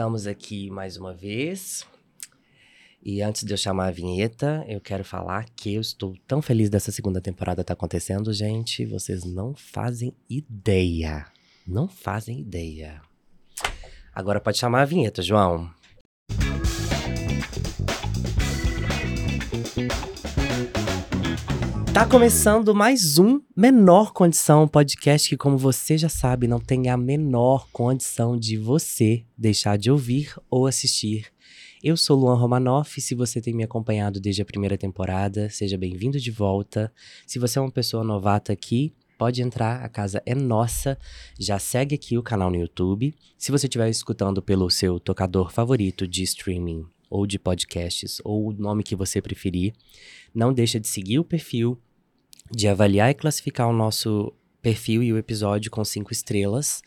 Estamos aqui mais uma vez. E antes de eu chamar a vinheta, eu quero falar que eu estou tão feliz dessa segunda temporada tá acontecendo, gente. Vocês não fazem ideia. Não fazem ideia. Agora pode chamar a vinheta, João. Tá começando mais um Menor Condição podcast que, como você já sabe, não tem a menor condição de você deixar de ouvir ou assistir. Eu sou Luan Romanoff, se você tem me acompanhado desde a primeira temporada, seja bem-vindo de volta. Se você é uma pessoa novata aqui, pode entrar, a casa é nossa. Já segue aqui o canal no YouTube. Se você estiver escutando pelo seu tocador favorito de streaming ou de podcasts, ou o nome que você preferir, não deixa de seguir o perfil, de avaliar e classificar o nosso perfil e o episódio com cinco estrelas.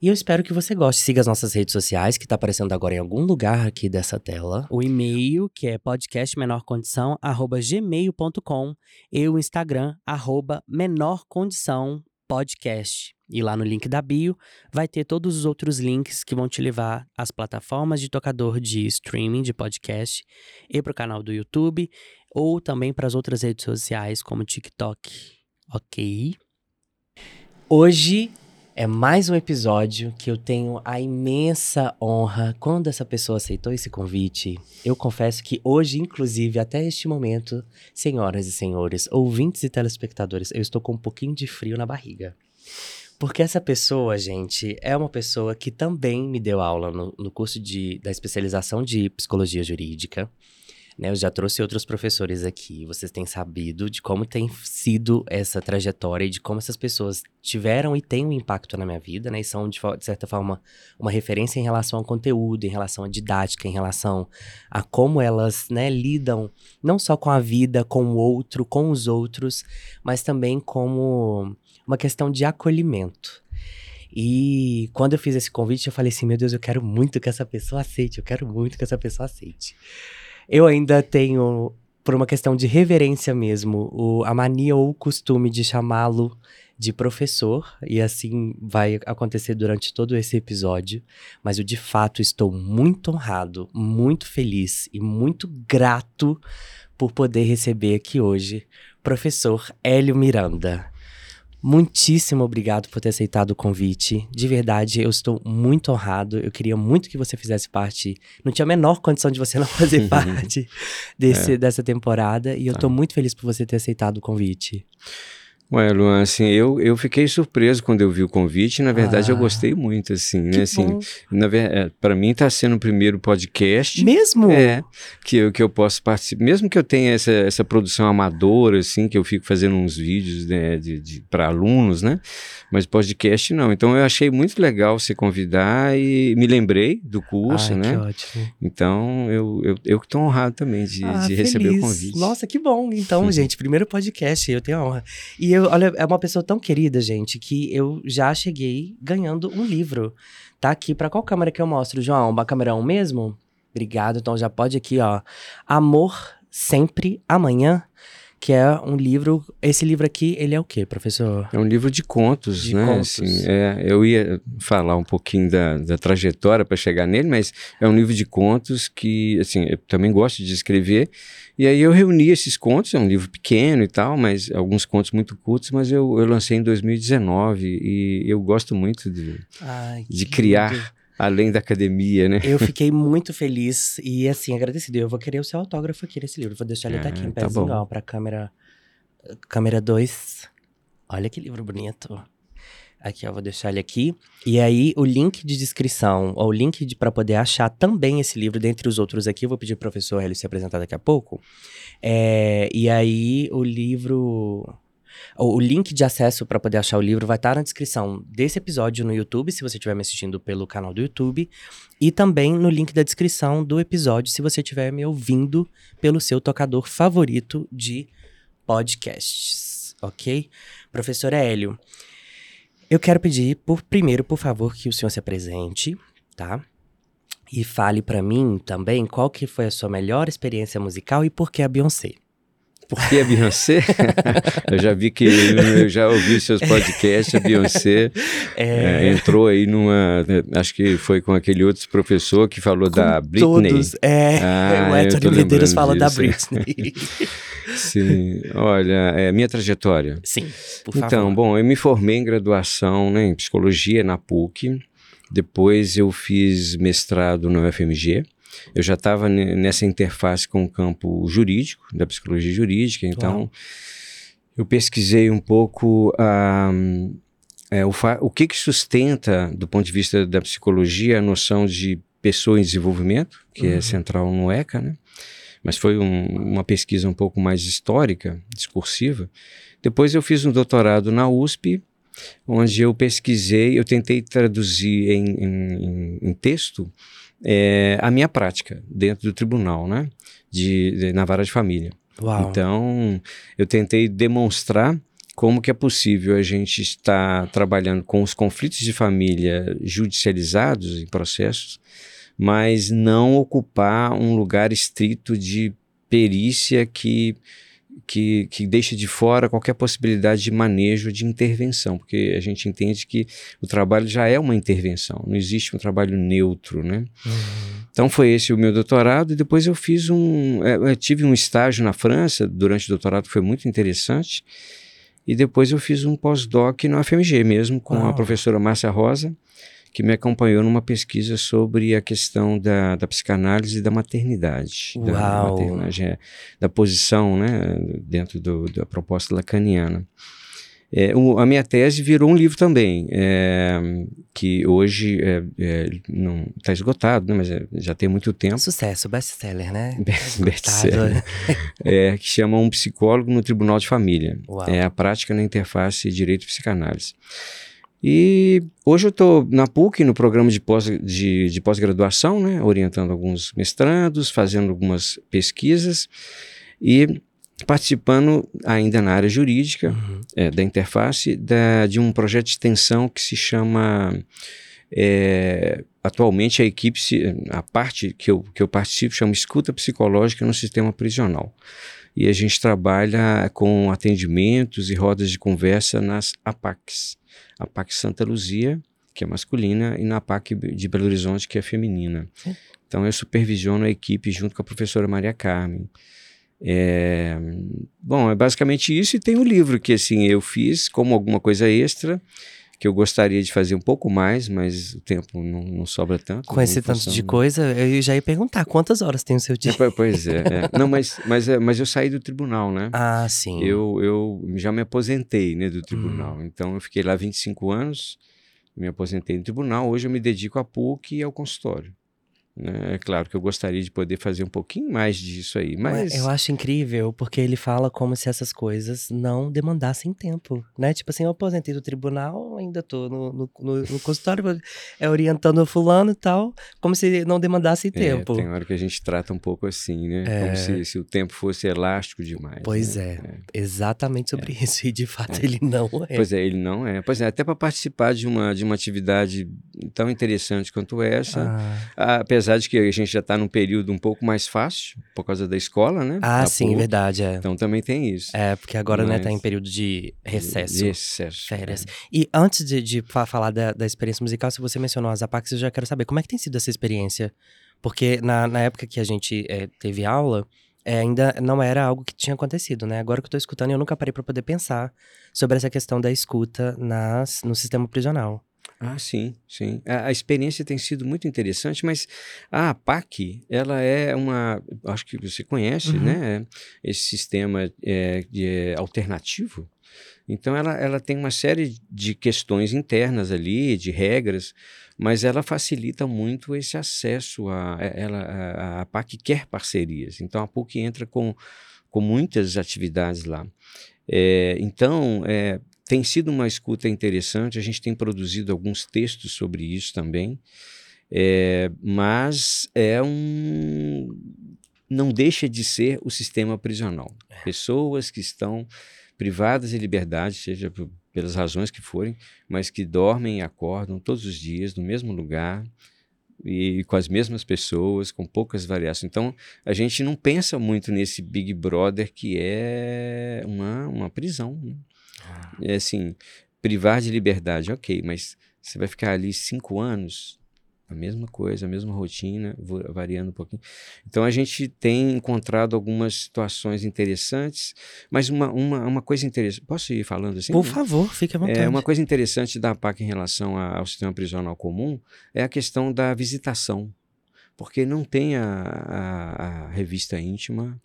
E eu espero que você goste. Siga as nossas redes sociais, que está aparecendo agora em algum lugar aqui dessa tela. O e-mail, que é podcastmenorcondição@gmail.com e o Instagram, arroba menorcondição podcast. E lá no link da bio vai ter todos os outros links que vão te levar às plataformas de tocador de streaming de podcast e para o canal do YouTube ou também para as outras redes sociais como TikTok. Ok? Hoje é mais um episódio que eu tenho a imensa honra quando essa pessoa aceitou esse convite. Eu confesso que hoje, inclusive, até este momento, senhoras e senhores, ouvintes e telespectadores, eu estou com um pouquinho de frio na barriga. Porque essa pessoa, gente, é uma pessoa que também me deu aula no, no curso de, da especialização de psicologia jurídica. Né, eu já trouxe outros professores aqui, vocês têm sabido de como tem sido essa trajetória e de como essas pessoas tiveram e têm um impacto na minha vida, né? E são, de, de certa forma, uma referência em relação ao conteúdo, em relação à didática, em relação a como elas né, lidam não só com a vida, com o outro, com os outros, mas também como uma questão de acolhimento. E quando eu fiz esse convite, eu falei assim: meu Deus, eu quero muito que essa pessoa aceite, eu quero muito que essa pessoa aceite. Eu ainda tenho, por uma questão de reverência mesmo, o, a mania ou o costume de chamá-lo de professor, e assim vai acontecer durante todo esse episódio. Mas eu de fato estou muito honrado, muito feliz e muito grato por poder receber aqui hoje professor Hélio Miranda. Muitíssimo obrigado por ter aceitado o convite. De verdade, eu estou muito honrado. Eu queria muito que você fizesse parte. Não tinha a menor condição de você não fazer parte desse, é. dessa temporada. E eu estou tá. muito feliz por você ter aceitado o convite. Ué, Luan, assim, eu, eu fiquei surpreso quando eu vi o convite, na verdade ah, eu gostei muito, assim, né, assim, na é, para mim está sendo o primeiro podcast. Mesmo? É, que eu, que eu posso participar, mesmo que eu tenha essa, essa produção amadora, assim, que eu fico fazendo uns vídeos, né, de, de para alunos, né, mas podcast não, então eu achei muito legal se convidar e me lembrei do curso, Ai, né. que ótimo. Então, eu, eu, eu que estou honrado também de, ah, de receber o convite. Nossa, que bom, então, gente, primeiro podcast, eu tenho a honra. E eu, olha, é uma pessoa tão querida, gente, que eu já cheguei ganhando um livro. Tá aqui para qual câmera que eu mostro, João? Uma câmera 1 mesmo? Obrigado. Então já pode aqui, ó. Amor sempre amanhã que é um livro. Esse livro aqui, ele é o quê, professor? É um livro de contos, de né? Contos. Assim, é, eu ia falar um pouquinho da, da trajetória para chegar nele, mas é um livro de contos que, assim, eu também gosto de escrever. E aí eu reuni esses contos, é um livro pequeno e tal, mas alguns contos muito curtos, mas eu, eu lancei em 2019 e eu gosto muito de, Ai, de criar. Lindo além da academia, né? Eu fiquei muito feliz e, assim, agradecido. Eu vou querer o seu autógrafo aqui nesse livro. Vou deixar ele ah, aqui em tá pezinho, ó, pra câmera... Câmera 2. Olha que livro bonito. Aqui, ó, vou deixar ele aqui. E aí, o link de descrição, ou o link de, para poder achar também esse livro, dentre os outros aqui, eu vou pedir pro professor ele se apresentar daqui a pouco. É, e aí, o livro o link de acesso para poder achar o livro vai estar tá na descrição desse episódio no YouTube, se você estiver me assistindo pelo canal do YouTube, e também no link da descrição do episódio, se você estiver me ouvindo pelo seu tocador favorito de podcasts, ok? Professor Hélio, eu quero pedir, por primeiro, por favor, que o senhor se apresente, tá? E fale para mim também qual que foi a sua melhor experiência musical e por que a Beyoncé. Por que a Beyoncé? eu já vi que eu já ouvi seus podcasts, a Beyoncé é... É, entrou aí numa. Acho que foi com aquele outro professor que falou com da Britney. Todos. É, ah, o Edson Medeiros fala disso. da Britney. Sim, olha, é minha trajetória. Sim, por favor. Então, bom, eu me formei em graduação né, em psicologia na PUC. Depois eu fiz mestrado no UFMG. Eu já estava nessa interface com o campo jurídico, da psicologia jurídica, então Uau. eu pesquisei um pouco uh, é, o, o que, que sustenta, do ponto de vista da psicologia, a noção de pessoa em desenvolvimento, que é uhum. é central no ECA, né? mas foi um, uma pesquisa um pouco mais histórica, discursiva. Depois eu fiz um doutorado na USP, onde eu pesquisei, eu tentei traduzir em, em, em texto é, a minha prática dentro do tribunal, né? De, de na vara de família. Uau. Então, eu tentei demonstrar como que é possível a gente estar trabalhando com os conflitos de família judicializados em processos, mas não ocupar um lugar estrito de perícia que que, que deixa de fora qualquer possibilidade de manejo, de intervenção, porque a gente entende que o trabalho já é uma intervenção, não existe um trabalho neutro, né? Uhum. Então foi esse o meu doutorado e depois eu fiz um, é, eu tive um estágio na França durante o doutorado que foi muito interessante e depois eu fiz um pós-doc no FMG mesmo com a professora Márcia Rosa, que me acompanhou numa pesquisa sobre a questão da, da psicanálise e da maternidade. Uau. Da, maternidade, é, da posição né, dentro do, da proposta lacaniana. É, o, a minha tese virou um livro também, é, que hoje é, é não está esgotado, né, mas é, já tem muito tempo. Sucesso, best-seller, né? Best-seller. é, que chama Um Psicólogo no Tribunal de Família. Uau. É a prática na interface direito e psicanálise. E hoje eu estou na PUC, no programa de, pós, de, de pós-graduação, né, orientando alguns mestrandos, fazendo algumas pesquisas e participando ainda na área jurídica uhum. é, da interface da, de um projeto de extensão que se chama é, atualmente a equipe a parte que eu, que eu participo chama escuta psicológica no sistema prisional. E a gente trabalha com atendimentos e rodas de conversa nas APACs a PAC Santa Luzia, que é masculina, e na PAC de Belo Horizonte, que é feminina. Então eu supervisiono a equipe junto com a professora Maria Carmen. É, bom, é basicamente isso e tem o um livro que assim eu fiz como alguma coisa extra que eu gostaria de fazer um pouco mais, mas o tempo não, não sobra tanto. Com esse tanto de coisa, eu já ia perguntar quantas horas tem o seu dia. É, pois é, é. Não, mas, mas, é, mas eu saí do tribunal, né? Ah, sim. Eu, eu já me aposentei né, do tribunal. Hum. Então eu fiquei lá 25 anos, me aposentei no tribunal. Hoje eu me dedico à PUC e ao consultório. Né? É claro que eu gostaria de poder fazer um pouquinho mais disso aí, mas... Eu acho incrível, porque ele fala como se essas coisas não demandassem tempo, né? Tipo assim, eu aposentei do tribunal, ainda tô no, no, no, no consultório, é, orientando o fulano e tal, como se não demandasse é, tempo. Tem hora que a gente trata um pouco assim, né? É... Como se, se o tempo fosse elástico demais. Pois né? é, é, exatamente sobre é. isso, e de fato ele não é. Pois é, ele não é. Pois é, até para participar de uma, de uma atividade tão interessante quanto essa, ah. apesar apesar de que a gente já está num período um pouco mais fácil, por causa da escola, né? Ah, da sim, verdade, é. Então também tem isso. É, porque agora, Mas... né, tá em período de recesso. De recesso. Férias. É. E antes de, de falar da, da, experiência musical, se você mencionou as APACs, eu já quero saber, como é que tem sido essa experiência? Porque na, na época que a gente é, teve aula, é, ainda não era algo que tinha acontecido, né? Agora que eu tô escutando, eu nunca parei para poder pensar sobre essa questão da escuta nas, no sistema prisional. Ah, sim, sim. A, a, experiência tem sido muito interessante, mas a APAC, ela é uma, acho que você conhece, uhum. né? Esse sistema é, de, é, alternativo. Então, ela, ela tem uma série de questões internas ali, de regras, mas ela facilita muito esse acesso a. Ela, a, a APAC quer parcerias. Então, a PUC entra com, com muitas atividades lá. É, então, é, tem sido uma escuta interessante, a gente tem produzido alguns textos sobre isso também, é, mas é um. Não deixa de ser o sistema prisional. É. Pessoas que estão privadas de liberdade, seja pelas razões que forem, mas que dormem e acordam todos os dias no mesmo lugar, e com as mesmas pessoas, com poucas variações. Então, a gente não pensa muito nesse Big Brother que é uma, uma prisão. Né? Ah. É assim, privar de liberdade, ok, mas você vai ficar ali cinco anos a mesma coisa, a mesma rotina, variando um pouquinho. Então a gente tem encontrado algumas situações interessantes, mas uma, uma, uma coisa interessante. Posso ir falando assim? Por favor, fique à vontade. É, uma coisa interessante da PAC em relação ao sistema prisional comum é a questão da visitação. Porque não tem a, a, a revista íntima,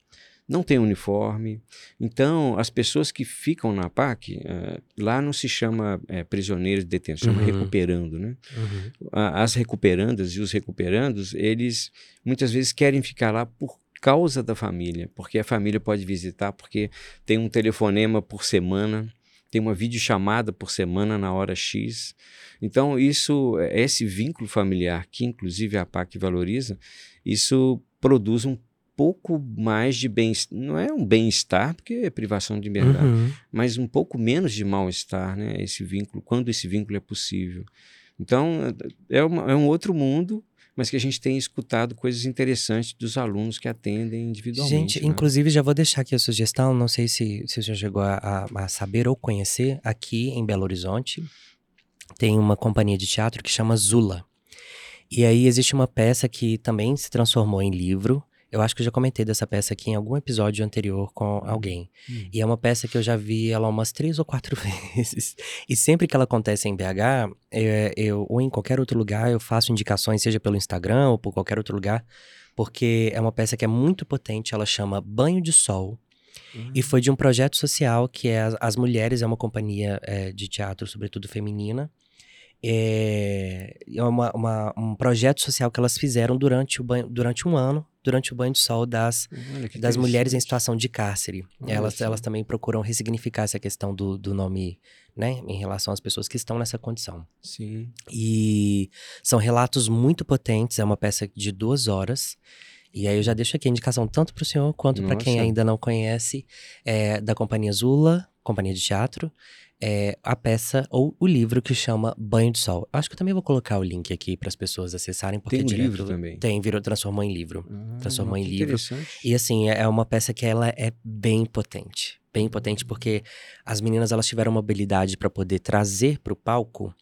não tem uniforme. Então, as pessoas que ficam na PAC, uh, eh, lá não se chama é, prisioneiros de detenção, chama uhum. recuperando, né? Uhum. As recuperandas e os recuperandos, eles muitas vezes querem ficar lá por causa da família, porque a família pode visitar, porque tem um telefonema por semana, tem uma videochamada por semana na hora X. Então, isso, esse vínculo familiar, que inclusive a PAC valoriza, isso produz um pouco mais de bem não é um bem-estar porque é privação de liberdade uhum. mas um pouco menos de mal-estar né esse vínculo quando esse vínculo é possível então é, uma, é um outro mundo mas que a gente tem escutado coisas interessantes dos alunos que atendem individualmente. Gente, né? inclusive já vou deixar aqui a sugestão, não sei se, se você já chegou a, a, saber ou conhecer, aqui em Belo Horizonte tem uma companhia de teatro que chama Zula. E aí existe uma peça que também se transformou em livro, eu acho que eu já comentei dessa peça aqui em algum episódio anterior com alguém. Hum. E é uma peça que eu já vi ela umas três ou quatro vezes. E sempre que ela acontece em BH, eu, eu, ou em qualquer outro lugar, eu faço indicações, seja pelo Instagram ou por qualquer outro lugar, porque é uma peça que é muito potente. Ela chama Banho de Sol. Uhum. E foi de um projeto social que é As, As Mulheres, é uma companhia é, de teatro, sobretudo feminina. É, é uma, uma, um projeto social que elas fizeram durante, o banho, durante um ano, durante o banho de sol das, das mulheres em situação de cárcere. elas, elas também procuram ressignificar essa questão do, do nome, né, em relação às pessoas que estão nessa condição. Sim. E são relatos muito potentes, é uma peça de duas horas. E aí eu já deixo aqui a indicação tanto para o senhor quanto para quem ainda não conhece, é, da Companhia Zula, companhia de teatro é, a peça ou o livro que chama Banho de Sol. Acho que eu também vou colocar o link aqui para as pessoas acessarem, porque tem um direto, livro também. Tem, virou, transformou em livro. Ah, transformou em livro. E assim, é, é uma peça que ela é bem potente. Bem potente, porque as meninas elas tiveram uma habilidade para poder trazer para o palco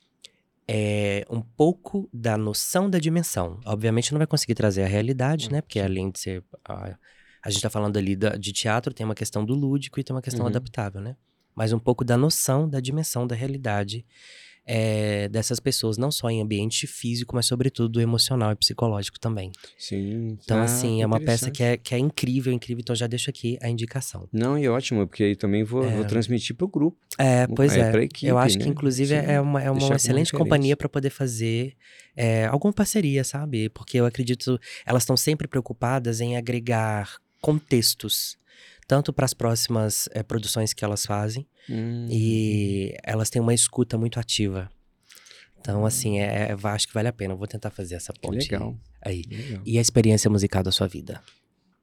é, um pouco da noção da dimensão. Obviamente não vai conseguir trazer a realidade, né? Porque além de ser. A, a gente está falando ali da, de teatro, tem uma questão do lúdico e tem uma questão uhum. adaptável, né? Mas um pouco da noção da dimensão da realidade é, dessas pessoas, não só em ambiente físico, mas sobretudo emocional e psicológico também. Sim. Então, ah, assim, é uma peça que é, que é incrível, incrível. Então, já deixo aqui a indicação. Não, e ótimo, porque aí também vou, é... vou transmitir para o grupo. É, pois é. é. Equipe, Eu acho né? que, inclusive, Sim, é uma, é uma excelente companhia para poder fazer é, alguma parceria, sabe? Porque eu acredito, elas estão sempre preocupadas em agregar contextos tanto para as próximas é, produções que elas fazem hum. e elas têm uma escuta muito ativa. Então, assim, é, é, acho que vale a pena. Eu vou tentar fazer essa ponte legal. aí. Legal. E a experiência musical da sua vida?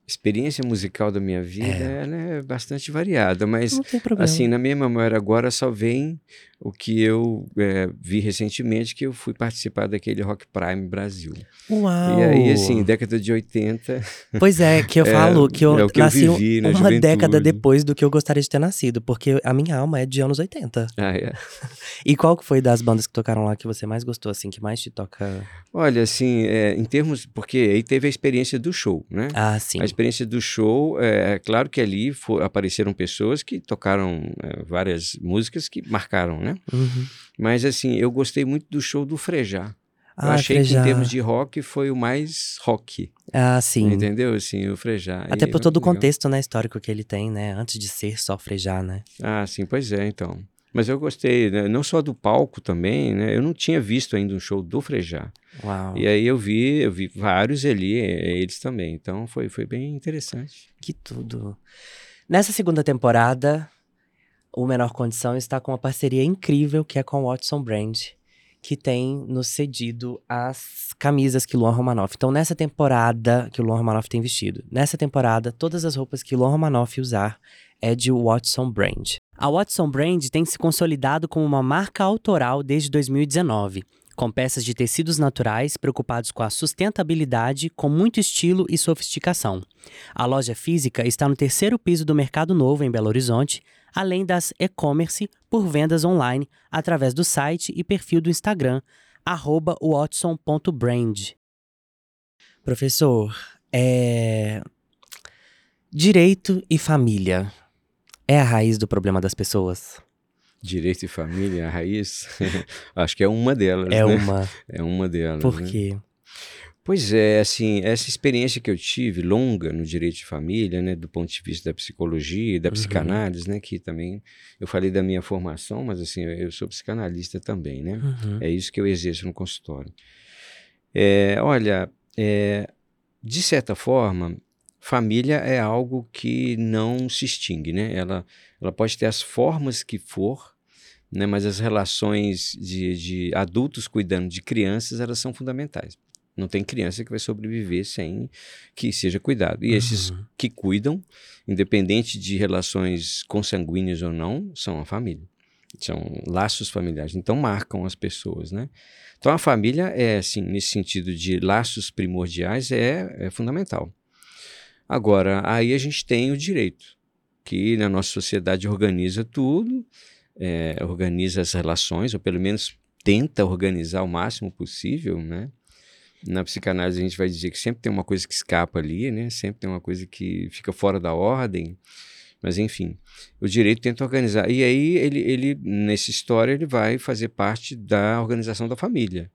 Experiência musical da minha vida é, é bastante variada, mas assim na minha memória agora só vem o que eu é, vi recentemente que eu fui participar daquele Rock Prime Brasil. Uau! E aí assim década de 80. Pois é que eu é, falo que eu, é que nasci eu vivi uma juventude. década depois do que eu gostaria de ter nascido, porque a minha alma é de anos 80. Ah, é. e qual foi das bandas que tocaram lá que você mais gostou assim, que mais te toca? Olha assim, é, em termos porque aí teve a experiência do show, né? Ah, sim. A experiência do show, é, é claro que ali for, apareceram pessoas que tocaram é, várias músicas que marcaram, né? Uhum. Mas assim, eu gostei muito do show do Frejá. Ah, eu achei Frejá. que em termos de rock foi o mais rock. Ah, sim. Entendeu? Assim, o Frejá. Até por todo o contexto né, histórico que ele tem, né? Antes de ser só Frejá, né? Ah, sim, pois é, então. Mas eu gostei, né? não só do palco também, né? Eu não tinha visto ainda um show do Frejá. Uau. E aí eu vi, eu vi vários ali, eles também. Então foi, foi bem interessante. Que tudo. Nessa segunda temporada, o Menor Condição está com uma parceria incrível que é com o Watson Brand, que tem nos cedido as camisas que Luan Romanoff. Então, nessa temporada que o Luan Romanoff tem vestido, nessa temporada, todas as roupas que Luan Romanoff usar é de Watson Brand. A Watson Brand tem se consolidado como uma marca autoral desde 2019. com peças de tecidos naturais preocupados com a sustentabilidade, com muito estilo e sofisticação. A loja física está no terceiro piso do Mercado Novo, em Belo Horizonte, além das e-commerce por vendas online através do site e perfil do Instagram, watson.brand. Professor, é... direito e família é a raiz do problema das pessoas? Direito e família, a raiz? Acho que é uma delas. É né? uma. É uma delas. Por né? quê? Pois é, assim, essa experiência que eu tive, longa no direito de família, né, do ponto de vista da psicologia e da uhum. psicanálise, né, que também, eu falei da minha formação, mas assim, eu sou psicanalista também, né, uhum. é isso que eu exerço no consultório. É, olha, é, de certa forma, família é algo que não se extingue, né, ela, ela pode ter as formas que for, né, mas as relações de, de adultos cuidando de crianças, elas são fundamentais. Não tem criança que vai sobreviver sem que seja cuidado. E uhum. esses que cuidam, independente de relações consanguíneas ou não, são a família. São laços familiares. Então marcam as pessoas, né? Então a família é, assim, nesse sentido de laços primordiais, é, é fundamental. Agora, aí a gente tem o direito, que na nossa sociedade organiza tudo, é, organiza as relações, ou pelo menos tenta organizar o máximo possível, né? Na psicanálise a gente vai dizer que sempre tem uma coisa que escapa ali, né? Sempre tem uma coisa que fica fora da ordem. Mas enfim, o direito tenta organizar. E aí ele, ele nessa história ele vai fazer parte da organização da família,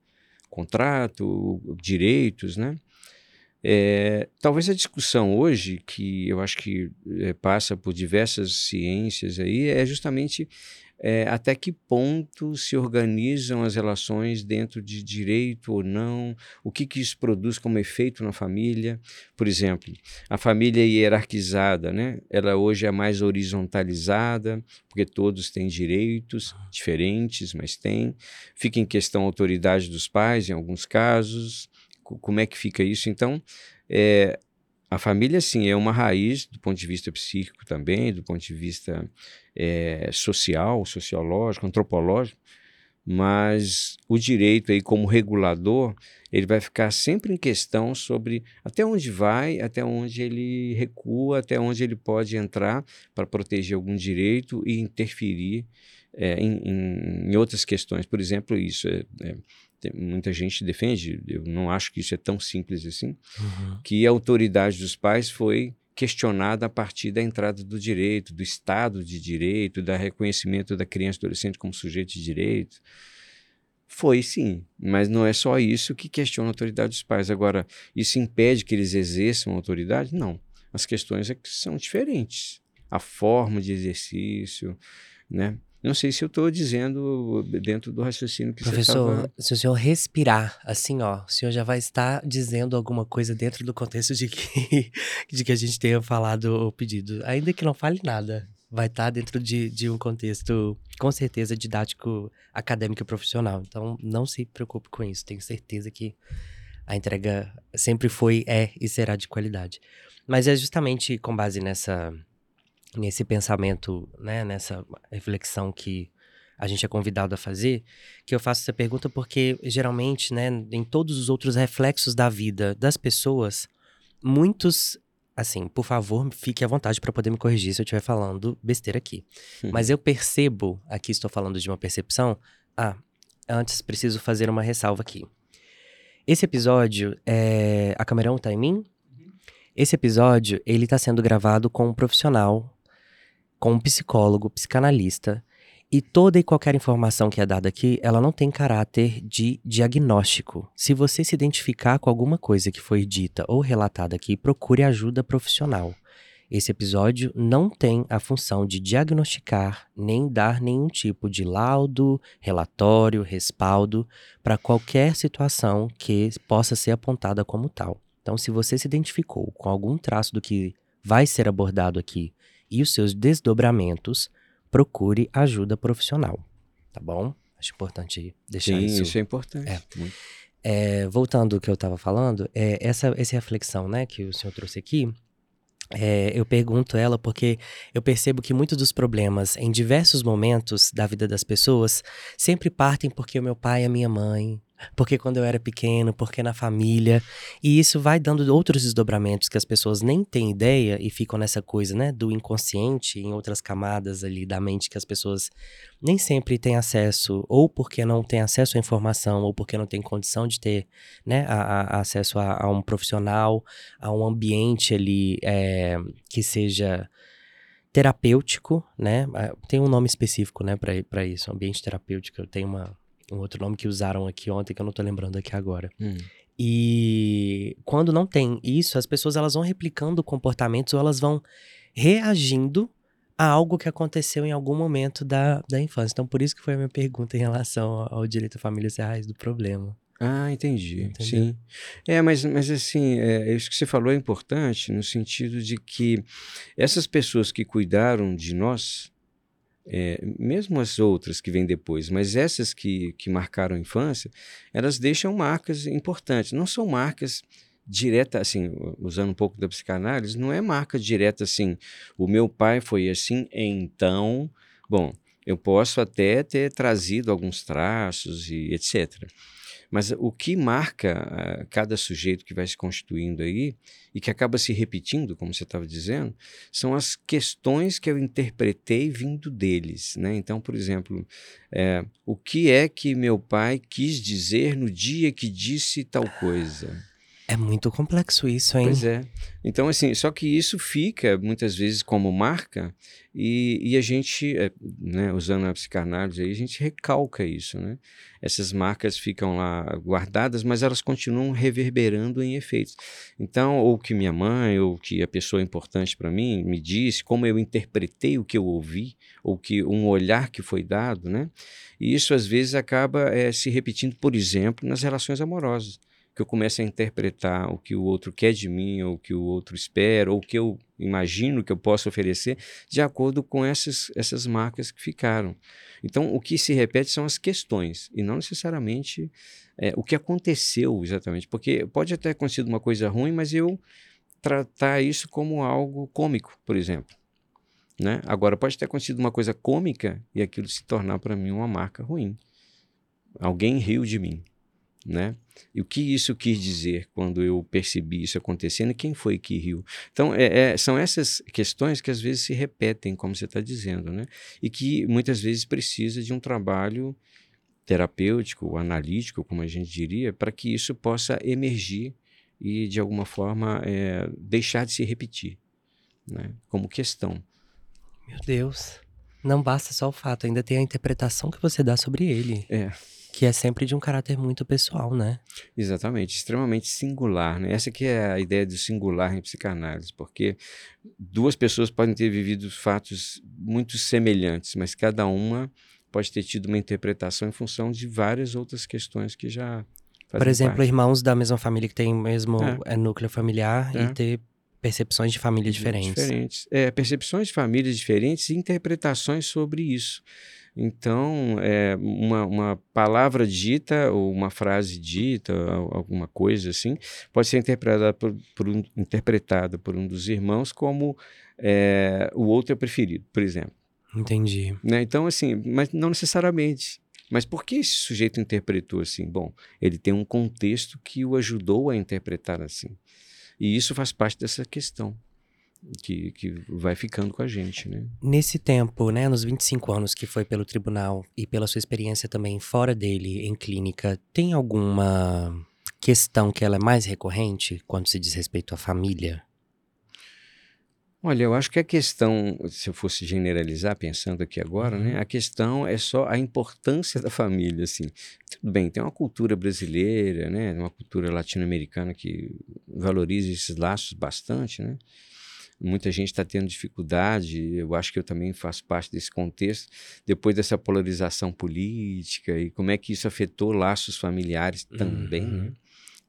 contrato, direitos, né? É, talvez a discussão hoje, que eu acho que é, passa por diversas ciências aí, é justamente é, até que ponto se organizam as relações dentro de direito ou não, o que, que isso produz como efeito na família. Por exemplo, a família hierarquizada, né? ela hoje é mais horizontalizada, porque todos têm direitos diferentes, mas têm. Fica em questão a autoridade dos pais, em alguns casos. Como é que fica isso? Então, é, a família, sim, é uma raiz do ponto de vista psíquico também, do ponto de vista é, social, sociológico, antropológico, mas o direito aí como regulador, ele vai ficar sempre em questão sobre até onde vai, até onde ele recua, até onde ele pode entrar para proteger algum direito e interferir é, em, em, outras questões. Por exemplo, isso é, é muita gente defende, eu não acho que isso é tão simples assim, uhum. que a autoridade dos pais foi questionada a partir da entrada do direito, do Estado de Direito, da reconhecimento da criança e adolescente como sujeito de direito. Foi sim, mas não é só isso que questiona a autoridade dos pais. Agora, isso impede que eles exerçam a autoridade? Não. As questões é que são diferentes. A forma de exercício, né? Não sei se eu estou dizendo dentro do raciocínio que Professor, você Professor, se o senhor respirar, assim, ó, o senhor já vai estar dizendo alguma coisa dentro do contexto de que, de que a gente tenha falado o pedido. Ainda que não fale nada, vai estar dentro de, de um contexto, com certeza, didático, acadêmico e profissional. Então, não se preocupe com isso. Tenho certeza que a entrega sempre foi, é e será de qualidade. Mas é justamente com base nessa nesse pensamento, né, nessa reflexão que a gente é convidado a fazer, que eu faço essa pergunta porque geralmente, né, em todos os outros reflexos da vida das pessoas, muitos, assim, por favor, fique à vontade para poder me corrigir se eu estiver falando besteira aqui. Uhum. Mas eu percebo, aqui estou falando de uma percepção, ah, antes preciso fazer uma ressalva aqui. Esse episódio, é... a Camerão tá em mim? Uhum. Esse episódio, ele tá sendo gravado com um profissional com um psicólogo, psicanalista, e toda e qualquer informação que é dada aqui, ela não tem caráter de diagnóstico. Se você se identificar com alguma coisa que foi dita ou relatada aqui, procure ajuda profissional. Esse episódio não tem a função de diagnosticar nem dar nenhum tipo de laudo, relatório, respaldo para qualquer situação que possa ser apontada como tal. Então, se você se identificou com algum traço do que vai ser abordado aqui e os seus desdobramentos, procure ajuda profissional, tá bom? Acho importante deixar Sim, isso. isso é importante. É. É, voltando ao que eu estava falando, é, essa, essa reflexão né, que o senhor trouxe aqui, é, eu pergunto ela porque eu percebo que muitos dos problemas, em diversos momentos da vida das pessoas, sempre partem porque o meu pai e a minha mãe porque quando eu era pequeno, porque na família. E isso vai dando outros desdobramentos que as pessoas nem têm ideia e ficam nessa coisa, né, do inconsciente, em outras camadas ali da mente que as pessoas nem sempre têm acesso, ou porque não têm acesso à informação, ou porque não têm condição de ter, né, a, a acesso a, a, um profissional, a um ambiente ali é, que seja terapêutico, né? Ah, tem um nome específico, né, para isso, ambiente terapêutico. Tem uma, um outro nome que usaram aqui ontem que eu não tô lembrando aqui agora. Hum. E quando não tem isso, as pessoas elas vão replicando comportamentos ou elas vão reagindo a algo que aconteceu em algum momento da, da infância. Então, por isso que foi a minha pergunta em relação ao, direito à família ser a raiz do problema. Ah, entendi. Entendeu? Sim. É, mas, mas assim, é, isso que você falou é importante no sentido de que essas pessoas que cuidaram de nós, é, mesmo as outras que vêm depois, mas essas que, que marcaram a infância, elas deixam marcas importantes. Não são marcas direta, assim, usando um pouco da psicanálise, não é marca direta assim, o meu pai foi assim, então, bom, eu posso até ter trazido alguns traços e etc. Mas o que marca uh, cada sujeito que vai se constituindo aí e que acaba se repetindo, como você estava dizendo, são as questões que eu interpretei vindo deles. Né? Então, por exemplo, é, o que é que meu pai quis dizer no dia que disse tal coisa? É muito complexo isso, hein? Pois é. Então, assim, só que isso fica muitas vezes como marca e, e a gente, é, né, usando a psicanálise aí, a gente recalca isso, né? Essas marcas ficam lá guardadas, mas elas continuam reverberando em efeitos. Então, ou que minha mãe, ou que a pessoa importante para mim me disse, como eu interpretei o que eu ouvi, ou que um olhar que foi dado, né? E isso às vezes acaba é, se repetindo, por exemplo, nas relações amorosas que eu começo a interpretar o que o outro quer de mim, ou o que o outro espera, ou o que eu imagino que eu posso oferecer, de acordo com essas, essas marcas que ficaram. Então, o que se repete são as questões, e não necessariamente é, o que aconteceu exatamente. Porque pode até ter acontecido uma coisa ruim, mas eu tratar isso como algo cômico, por exemplo. Né? Agora, pode ter acontecido uma coisa cômica e aquilo se tornar para mim uma marca ruim. Alguém riu de mim né? E o que isso quis dizer quando eu percebi isso acontecendo e quem foi que riu? Então, é, é, são essas questões que às vezes se repetem, como você está dizendo, né? E que muitas vezes precisa de um trabalho terapêutico, analítico, como a gente diria, para que isso possa emergir e, de alguma forma, é, deixar de se repetir, né? Como questão. Meu Deus. Não basta só o fato, ainda tem a interpretação que você dá sobre ele. É. Que é sempre de um caráter muito pessoal, né? Exatamente, extremamente singular. Né? Essa que é a ideia do singular em psicanálise, porque duas pessoas podem ter vivido fatos muito semelhantes, mas cada uma pode ter tido uma interpretação em função de várias outras questões que já Por exemplo, parte. irmãos da mesma família que tem o mesmo é. É, núcleo familiar é. e ter percepções de família diferentes. Diferentes. É, percepções de famílias diferentes e interpretações sobre isso. Então, é, uma, uma palavra dita ou uma frase dita, alguma coisa assim, pode ser interpretada por, por um, interpretada por um dos irmãos como é, o outro é preferido, por exemplo. Entendi. Né? Então, assim, mas não necessariamente. Mas por que esse sujeito interpretou assim? Bom, ele tem um contexto que o ajudou a interpretar assim. E isso faz parte dessa questão que, que vai ficando com a gente, né? Nesse tempo, né, nos 25 anos que foi pelo tribunal e pela sua experiência também fora dele, em clínica, tem alguma questão que ela é mais recorrente quando se diz respeito à família? Olha, eu acho que a questão, se eu fosse generalizar, pensando aqui agora, né, uhum. né, a questão é só a importância da família, assim. Tudo bem, tem uma cultura brasileira, né, uma cultura latino-americana que valoriza esses laços bastante, né, Muita gente está tendo dificuldade, eu acho que eu também faço parte desse contexto, depois dessa polarização política e como é que isso afetou laços familiares também, uhum. né?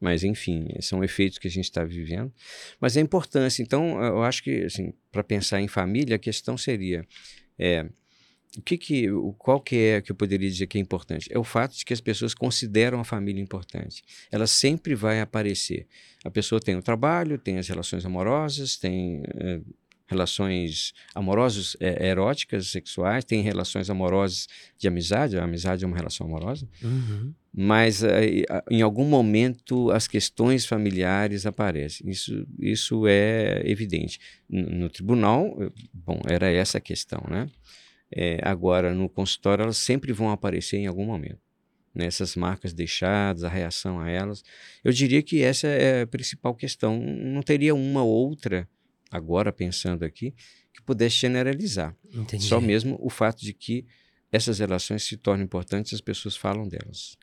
Mas, enfim, são efeitos que a gente está vivendo. Mas a importância, então, eu acho que, assim, para pensar em família, a questão seria: é, o que que, o, qual que é que eu poderia dizer que é importante? É o fato de que as pessoas consideram a família importante. Ela sempre vai aparecer. A pessoa tem o trabalho, tem as relações amorosas, tem é, relações amorosas é, eróticas, sexuais, tem relações amorosas de amizade. A amizade é uma relação amorosa. Uhum. mas eh, em algum momento as questões familiares aparecem. Isso, isso é evidente. No, no tribunal, bom, era essa a questão, né? É, agora, no consultório, elas sempre vão aparecer em algum momento. Nessas né? marcas deixadas, a reação a elas. Eu diria que essa é a principal questão. Não teria uma outra, agora pensando aqui, que pudesse generalizar. Entendi. Só mesmo o fato de que essas relações se tornam importantes, as pessoas falam delas.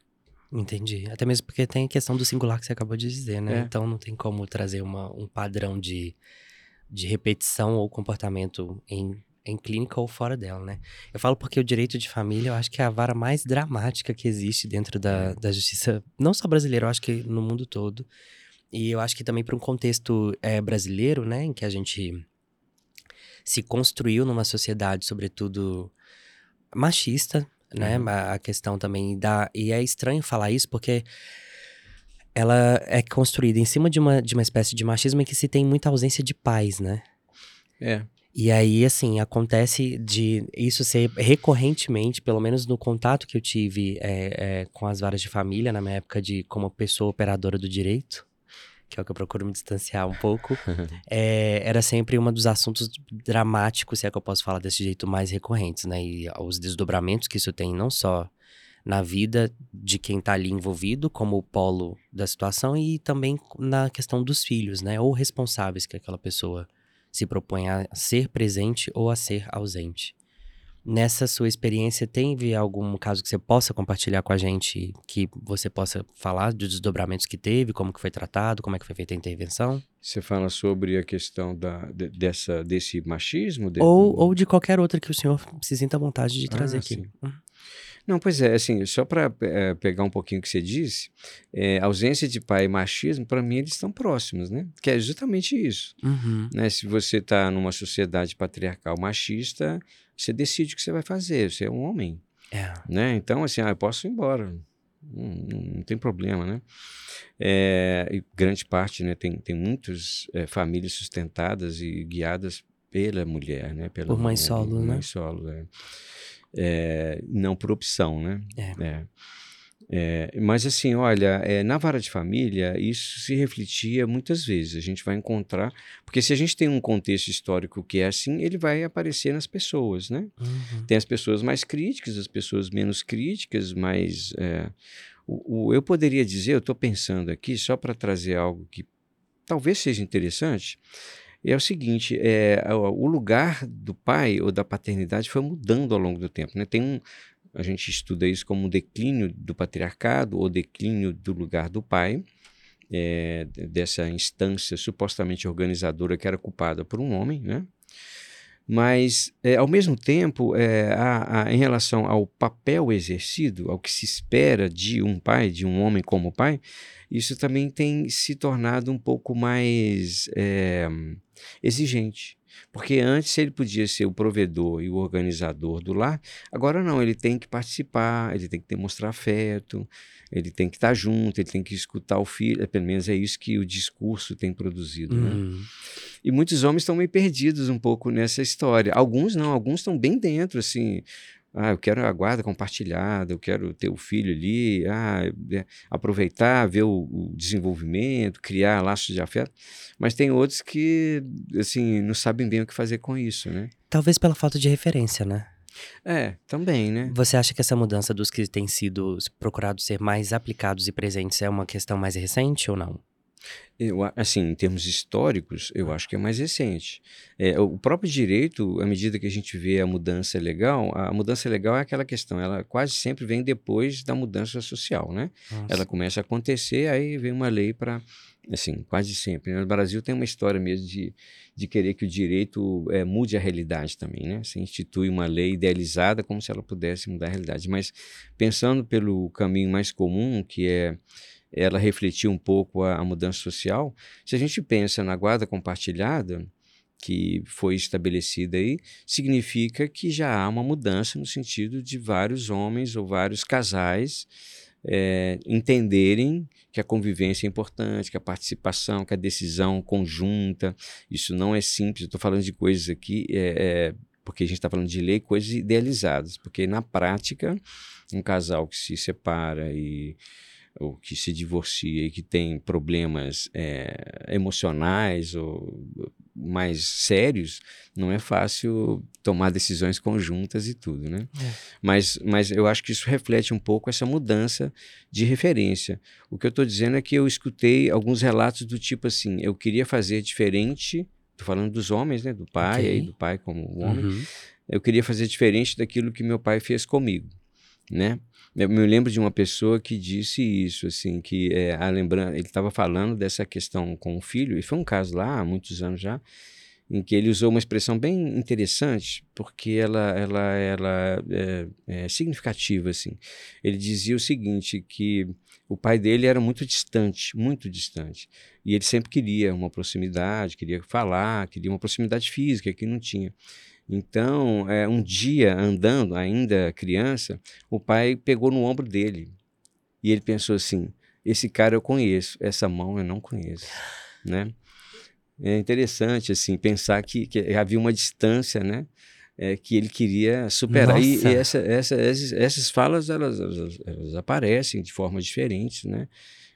Entendi. Até mesmo porque tem a questão do singular que você acabou de dizer, né? É. Então não tem como trazer uma, um padrão de, de repetição ou comportamento em, em clínica ou fora dela, né? Eu falo porque o direito de família eu acho que é a vara mais dramática que existe dentro da, da justiça, não só brasileira, eu acho que no mundo todo. E eu acho que também para um contexto é, brasileiro, né, em que a gente se construiu numa sociedade, sobretudo machista, né? Uhum. A questão também da. E é estranho falar isso porque ela é construída em cima de uma, de uma espécie de machismo em que se tem muita ausência de pais, né? É. E aí, assim, acontece de isso ser recorrentemente, pelo menos no contato que eu tive é, é, com as varas de família, na minha época de como pessoa operadora do direito, que é o que eu procuro me distanciar um pouco, é, era sempre um dos assuntos dramáticos, se é que eu posso falar desse jeito, mais recorrentes, né? E os desdobramentos que isso tem, não só na vida de quem está ali envolvido, como o polo da situação, e também na questão dos filhos, né? Ou responsáveis que aquela pessoa se propõe a ser presente ou a ser ausente. Nessa sua experiência, teve algum caso que você possa compartilhar com a gente, que você possa falar dos desdobramentos que teve, como que foi tratado, como é que foi feita a intervenção? Você fala sobre a questão da, de, dessa, desse machismo? De... Ou, ou de qualquer outra que o senhor se sinta à vontade de trazer ah, aqui. Uhum. Não, pois é, assim, só para é, pegar um pouquinho o que você disse, é, ausência de pai e machismo, para mim, eles estão próximos, né? Que é justamente isso. Uhum. Né? Se você está numa sociedade patriarcal machista, você decide o que você vai fazer, você é um homem. É. Né? Então, assim, ah, eu posso ir embora, não, não, não tem problema, né? É, grande parte, né, tem, tem muitas famílias sustentadas e guiadas pela mulher, né? Pela por mãe solo, né? Mãe solo, é. É. não por opção, né? É. é. É, mas assim, olha, é, na vara de família, isso se refletia muitas vezes. A gente vai encontrar, porque se a gente tem um contexto histórico que é assim, ele vai aparecer nas pessoas, né? Uhum. Tem as pessoas mais críticas, as pessoas menos críticas, mas é, o, o, eu poderia dizer, eu estou pensando aqui, só para trazer algo que talvez seja interessante, é o seguinte, é, o lugar do pai ou da paternidade foi mudando ao longo do tempo. Né? Tem um, a gente estuda isso como um declínio do patriarcado ou declínio do lugar do pai, é, dessa instância supostamente organizadora que era ocupada por um homem, né? Mas, é, ao mesmo tempo, é, a, a, em relação ao papel exercido, ao que se espera de um pai, de um homem como pai, isso também tem se tornado um pouco mais é, exigente. Porque antes ele podia ser o provedor e o organizador do lar, agora não, ele tem que participar, ele tem que demonstrar afeto, ele tem que estar junto, ele tem que escutar o filho, pelo menos é isso que o discurso tem produzido. Né? Uhum. Né? E muitos homens estão meio perdidos um pouco nessa história. Alguns não, alguns estão bem dentro, assim. Ah, eu quero a guarda compartilhada, eu quero ter o filho ali, ah, é, aproveitar, ver o, o, desenvolvimento, criar laços de afeto. Mas tem outros que, assim, não sabem bem o que fazer com isso, né? Talvez pela falta de referência, né? É, também, né? Você acha que essa mudança dos que têm sido procurados ser mais aplicados e presentes é uma questão mais recente ou não? Eu, assim, em termos históricos, eu acho que é mais recente. É, o próprio direito, à medida que a gente vê a mudança legal, a mudança legal é aquela questão, ela quase sempre vem depois da mudança social, né? Nossa. Ela começa a acontecer, aí vem uma lei para, assim, quase sempre. Né? No Brasil tem uma história mesmo de, de querer que o direito é, mude a realidade também, né? Se institui uma lei idealizada como se ela pudesse mudar a realidade. Mas pensando pelo caminho mais comum, que é ela refletiu um pouco a, a mudança social. Se a gente pensa na guarda compartilhada, que foi estabelecida aí, significa que já há uma mudança no sentido de vários homens ou vários casais é, entenderem que a convivência é importante, que a participação, que a decisão conjunta, isso não é simples. Estou falando de coisas aqui, é, é, porque a gente está falando de lei, coisas idealizadas, porque na prática um casal que se separa e ou que se divorcia e que tem problemas é, emocionais ou mais sérios, não é fácil tomar decisões conjuntas e tudo, né? É. Mas, mas eu acho que isso reflete um pouco essa mudança de referência. O que eu estou dizendo é que eu escutei alguns relatos do tipo assim, eu queria fazer diferente, estou falando dos homens, né? Do pai, okay. aí, do pai como homem, uhum. eu queria fazer diferente daquilo que meu pai fez comigo, né? Eu me lembro de uma pessoa que disse isso, assim, que é, a lembrança, ele estava falando dessa questão com o filho, e foi um caso lá, há muitos anos já, em que ele usou uma expressão bem interessante, porque ela, ela, ela é, é significativa, assim. Ele dizia o seguinte, que o pai dele era muito distante, muito distante, e ele sempre queria uma proximidade, queria falar, queria uma proximidade física, que não tinha. Então, é, um dia andando, ainda criança, o pai pegou no ombro dele e ele pensou assim: esse cara eu conheço, essa mão eu não conheço, né? É interessante assim pensar que, que havia uma distância, né? É, que ele queria superar. E, e essa, essa, essas, essas falas elas, elas, elas aparecem de formas diferentes, né?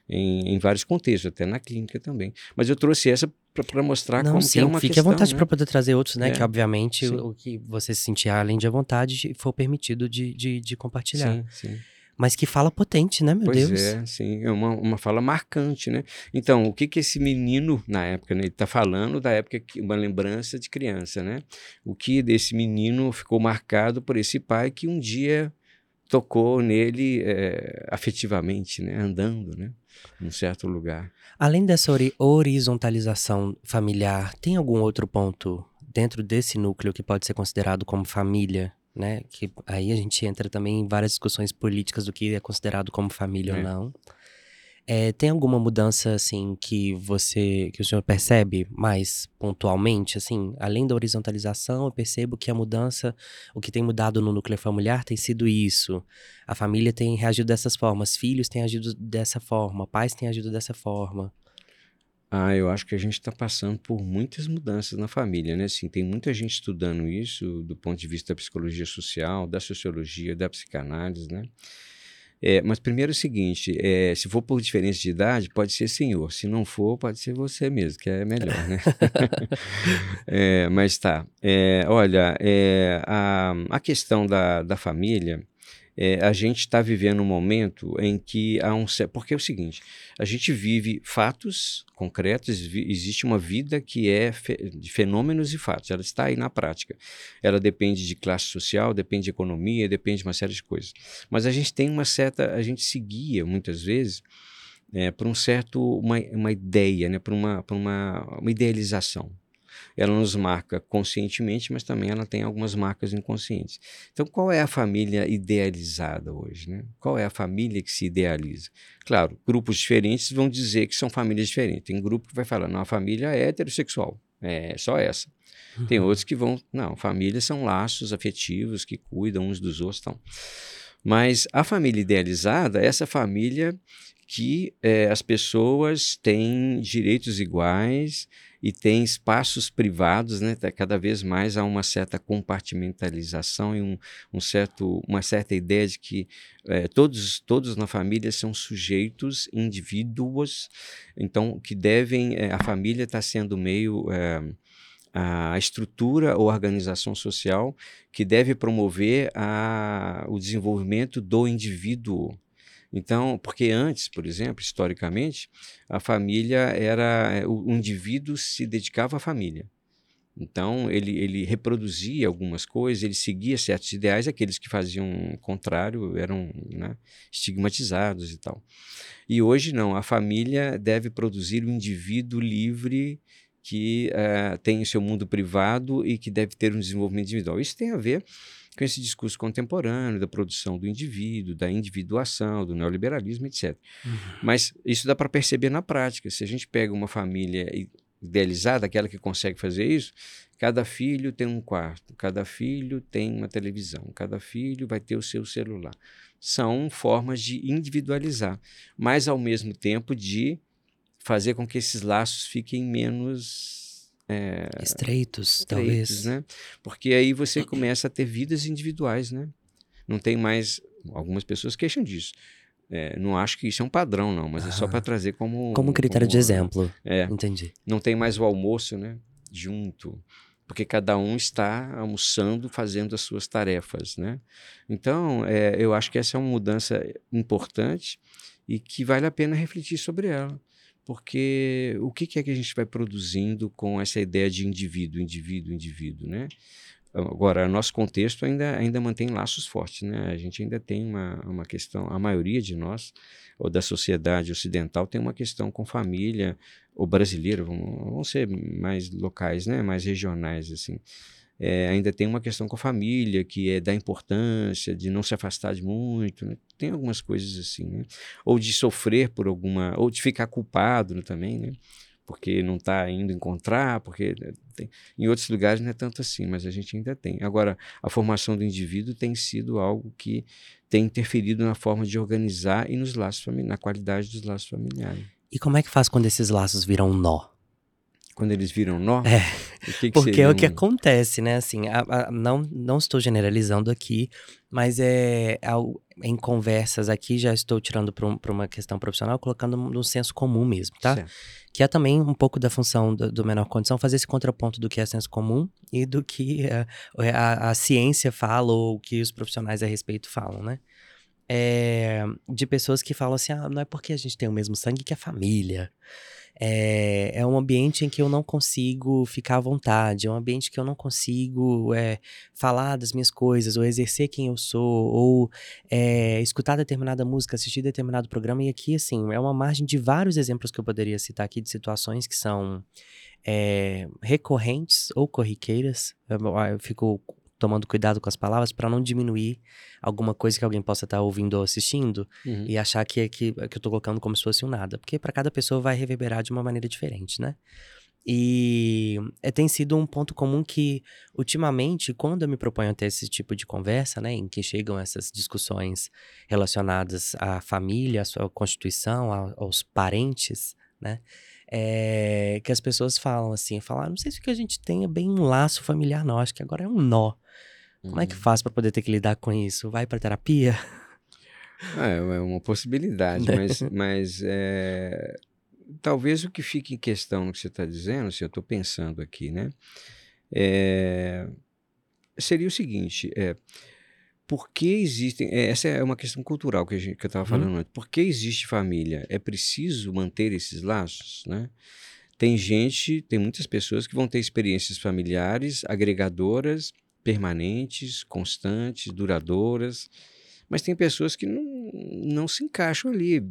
em, em, vários contextos, até na clínica também. Mas eu trouxe essa para mostrar Não, como sim, é uma fique questão, à vontade né? para poder trazer outros, né? É. Que obviamente o, o, que você se sentir além de à vontade for permitido de, de, de compartilhar. Sim, sim. Mas que fala potente, né, meu pois Deus? é, sim, é uma, uma fala marcante, né? Então, o que que esse menino, na época, né, ele está falando da época, que, uma lembrança de criança, né? O que desse menino ficou marcado por esse pai que um dia tocou nele é, afetivamente, né? Andando, né? Num certo lugar. Além dessa horizontalização familiar, tem algum outro ponto dentro desse núcleo que pode ser considerado como família, né? Que aí a gente entra também em várias discussões políticas do que é considerado como família é. ou não. É, tem alguma mudança, assim, que você, que o senhor percebe mais pontualmente, assim? Além da horizontalização, eu percebo que a mudança, o que tem mudado no núcleo familiar tem sido isso. A família tem reagido dessas formas, filhos têm agido dessa forma, pais têm agido dessa forma. Ah, eu acho que a gente está passando por muitas mudanças na família, né? Assim, tem muita gente estudando isso do ponto de vista da psicologia social, da sociologia, da psicanálise, né? É, mas primeiro é o seguinte: é, se for por diferença de idade, pode ser senhor. Se não for, pode ser você mesmo, que é melhor, né? é, mas tá. É, olha, é, a, a questão da, da família é, a gente está vivendo um momento em que há um. Porque é o seguinte: a gente vive fatos concretos, existe uma vida que é fe, de fenômenos e fatos, ela está aí na prática. Ela depende de classe social, depende de economia, depende de uma série de coisas. Mas a gente tem uma certa. A gente seguia muitas vezes. É, por um certo uma, uma ideia, né, por uma, por uma, uma idealização ela nos marca conscientemente, mas também ela tem algumas marcas inconscientes. Então, qual é a família idealizada hoje? Né? Qual é a família que se idealiza? Claro, grupos diferentes vão dizer que são famílias diferentes. Tem grupo que vai falar, não, a família é heterossexual, é só essa. Uhum. Tem outros que vão, não, famílias são laços afetivos que cuidam uns dos outros. Então. Mas a família idealizada, essa família que é, as pessoas têm direitos iguais, e tem espaços privados, né? Tá, cada vez mais há uma certa compartimentalização e um, um certo, uma certa ideia de que é, todos, todos na família são sujeitos, indivíduos, então que devem, é, a família está sendo meio é, a estrutura ou organização social que deve promover a, o desenvolvimento do indivíduo então, porque antes, por exemplo, historicamente, a família era. Eh, o indivíduo se dedicava à família. Então, ele, ele reproduzia algumas coisas, ele seguia certos ideais, aqueles que faziam o contrário eram né, estigmatizados e tal. E hoje não, a família deve produzir um indivíduo livre que uh, tem o seu mundo privado e que deve ter um desenvolvimento individual. Isso tem a ver com esse discurso contemporâneo da produção do indivíduo, da individuação, do neoliberalismo, etc. Uhum. Mas isso dá para perceber na prática. Se a gente pega uma família idealizada, aquela que consegue fazer isso, cada filho tem um quarto, cada filho tem uma televisão, cada filho vai ter o seu celular. São formas de individualizar, mas ao mesmo tempo de fazer com que esses laços fiquem menos é, estreitos, estreitos, talvez. Né? Porque aí você começa a ter vidas individuais, né? Não tem mais algumas pessoas queixam disso. É, não acho que isso é um padrão, não, mas é só para trazer como. Como critério como, de exemplo. É. Entendi. Não tem mais o almoço, né? Junto. Porque cada um está almoçando, fazendo as suas tarefas, né? Então, é, eu acho que essa é uma mudança importante e que vale a pena refletir sobre ela. Porque o que é que a gente vai produzindo com essa ideia de indivíduo, indivíduo, indivíduo, né? Agora, nosso contexto ainda, ainda mantém laços fortes, né? A gente ainda tem uma, uma questão, a maioria de nós, ou da sociedade ocidental, tem uma questão com família, ou brasileira, vamos, ser mais locais, né? Mais regionais, assim. É, ainda tem uma questão com a família, que é da importância, de não se afastar de muito, né? tem algumas coisas assim, né? Ou de sofrer por alguma, ou de ficar culpado também, né? porque não está indo encontrar, porque né, tem, em outros lugares não é tanto assim, mas a gente ainda tem. Agora, a formação do indivíduo tem sido algo que tem interferido na forma de organizar e nos laços na qualidade dos laços familiares. E como é que faz quando esses laços viram um nó? Quando eles viram nó? É. Que que porque é o que acontece, né? Assim, a, a, não, não estou generalizando aqui, mas é, é em conversas aqui, já estou tirando para um, uma questão profissional, colocando no senso comum mesmo, tá? Certo que é também um pouco da função do, do, menor condição, fazer esse contraponto do que é senso comum e do que a, a, a ciência fala ou o que os profissionais a respeito falam, né? É, de pessoas que falam assim, ah, não é porque a gente tem o mesmo sangue que a família. É, é um ambiente em que eu não consigo ficar à vontade, é um ambiente que eu não consigo é, falar das minhas coisas, ou exercer quem eu sou, ou é, escutar determinada música, assistir determinado programa. E aqui, assim, é uma margem de vários exemplos que eu poderia citar aqui de situações que são é, recorrentes ou corriqueiras. Eu, eu fico tomando cuidado com as palavras para não diminuir alguma coisa que alguém possa estar tá ouvindo ou assistindo uhum. e achar que, que, que eu estou colocando como se fosse um nada. Porque para cada pessoa vai reverberar de uma maneira diferente, né? E é, tem sido um ponto comum que, ultimamente, quando eu me proponho a ter esse tipo de conversa, né, em que chegam essas discussões relacionadas à família, à sua constituição, aos parentes, né, é, que as pessoas falam assim, falam, ah, não sei se o que a gente tem é bem um laço familiar, não, acho que agora é um nó. Como é que uhum. faz para poder ter que lidar com isso? Vai para terapia? É, é uma possibilidade, mas, mas é, talvez o que fique em questão no que você está dizendo, se eu estou pensando aqui, né? É, seria o seguinte: é, por que existem. É, essa é uma questão cultural que, a gente, que eu estava falando uhum. antes. Por que existe família? É preciso manter esses laços, né? Tem gente, tem muitas pessoas que vão ter experiências familiares agregadoras permanentes, constantes, duradouras, mas tem pessoas que não, não se encaixam ali,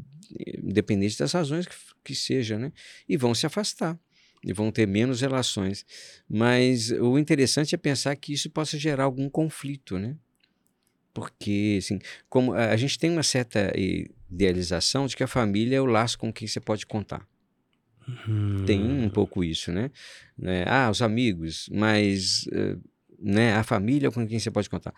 independente das razões que, que seja, né? E vão se afastar e vão ter menos relações. Mas o interessante é pensar que isso possa gerar algum conflito, né? Porque, assim, como a gente tem uma certa idealização de que a família é o laço com quem você pode contar. Hum. Tem um pouco isso, né? né? Ah, os amigos, mas uh, né, a família com quem você pode contar.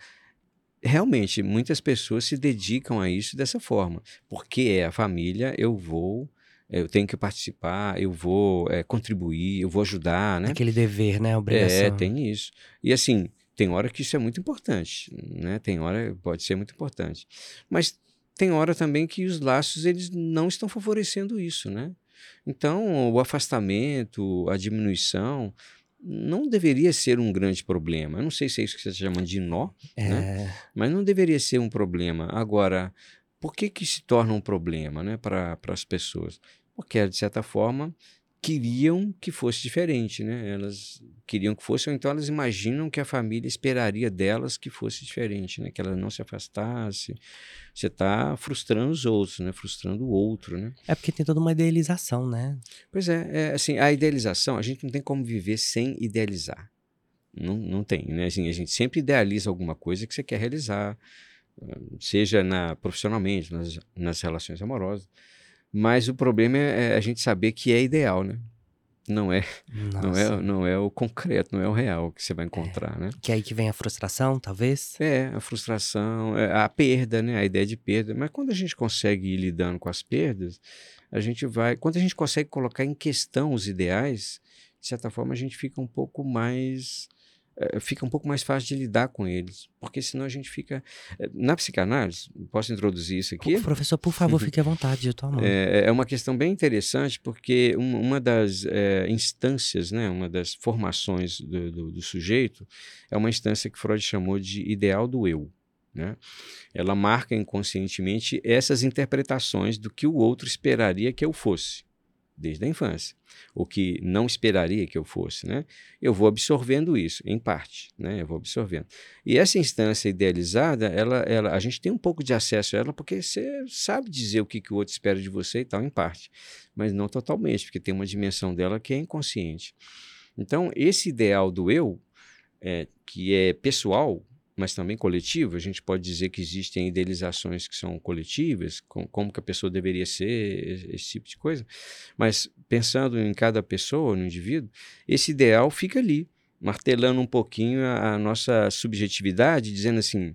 Realmente, muitas pessoas se dedicam a isso dessa forma, porque é a família, eu vou, eu tenho que participar, eu vou é, contribuir, eu vou ajudar, né? Aquele dever, né? Obrigação. É, tem isso. E assim, tem hora que isso é muito importante, né? Tem hora pode ser muito importante, mas tem hora também que os laços eles não estão favorecendo isso, né? Então, o afastamento, a diminuição, não deveria ser um grande problema. Eu não sei se é isso que você está chamando de nó, é... né? mas não deveria ser um problema. Agora, por que, que se torna um problema né, para as pessoas? Porque, de certa forma, queriam que fosse diferente, né? Elas queriam que fosse, ou então elas imaginam que a família esperaria delas que fosse diferente, né? Que ela não se afastasse. Você está frustrando os outros, né? Frustrando o outro, né? É porque tem toda uma idealização, né? Pois é, é assim, a idealização, a gente não tem como viver sem idealizar. Não, não tem, né? Assim, a gente sempre idealiza alguma coisa que você quer realizar, seja na profissionalmente, nas, nas relações amorosas. Mas o problema é, é a gente saber que é ideal, né? Não é, não é, não é o concreto, não é o real que você vai encontrar, é. né? Que é aí que vem a frustração, talvez? É, a frustração, é, a perda, né? A ideia de perda. Mas quando a gente consegue ir lidando com as perdas, a gente vai. Quando a gente consegue colocar em questão os ideais, de certa forma a gente fica um pouco mais é, fica um pouco mais fácil de lidar com eles, porque senão a gente fica. É, na psicanálise, posso introduzir isso aqui? Professor, por favor, fique à vontade, eu tô amando. É, é uma questão bem interessante, porque uma das é, instâncias, né, uma das formações do, do, do, sujeito, é uma instância que Freud chamou de ideal do eu. Né? Ela marca inconscientemente essas interpretações do que o outro esperaria que eu fosse desde a infância, o que não esperaria que eu fosse, né? Eu vou absorvendo isso, em parte, né? Eu vou absorvendo. E essa instância idealizada, ela, ela, a gente tem um pouco de acesso a ela porque você sabe dizer o que, que o outro espera de você e tal, em parte, mas não totalmente, porque tem uma dimensão dela que é inconsciente. Então, esse ideal do eu, é, que é pessoal, mas também coletivo. A gente pode dizer que existem idealizações que são coletivas, com, como que a pessoa deveria ser, esse tipo de coisa. Mas pensando em cada pessoa, no indivíduo, esse ideal fica ali, martelando um pouquinho a, a nossa subjetividade, dizendo assim,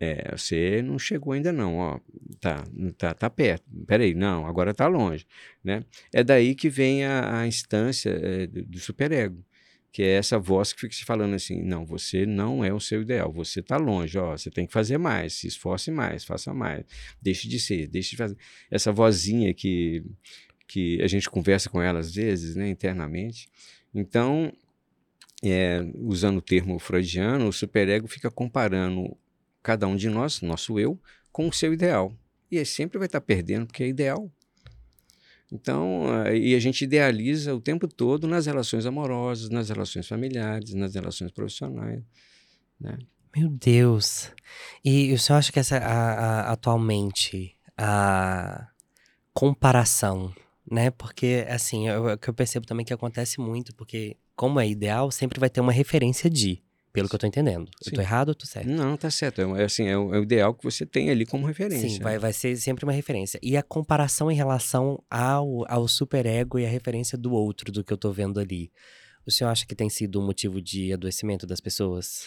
é, você não chegou ainda não, ó, tá, tá, tá perto, peraí, não, agora tá longe, né? É daí que vem a, a instância é, do, do superego que é essa voz que fica se falando assim: não, você não é o seu ideal, você está longe, ó, você tem que fazer mais, se esforce mais, faça mais, deixe de ser, deixe de fazer. Essa vozinha que, que a gente conversa com ela às vezes, né, internamente. Então, é, usando o termo freudiano, o superego fica comparando cada um de nós, nosso eu, com o seu ideal. E ele sempre vai estar perdendo, porque é ideal. Então, e a gente idealiza o tempo todo nas relações amorosas, nas relações familiares, nas relações profissionais. Né? Meu Deus! E o senhor acha que essa, a, a, atualmente, a comparação, né? Porque, assim, eu, eu, eu percebo também que acontece muito, porque como é ideal, sempre vai ter uma referência de. Pelo que eu tô entendendo. Sim. Eu tô errado ou tô certo? Não, tá certo. É, assim, é o, é o, ideal que você tem ali como referência. Sim, vai, vai ser sempre uma referência. E a comparação em relação ao, ao superego e a referência do outro, do que eu tô vendo ali. O senhor acha que tem sido um motivo de adoecimento das pessoas?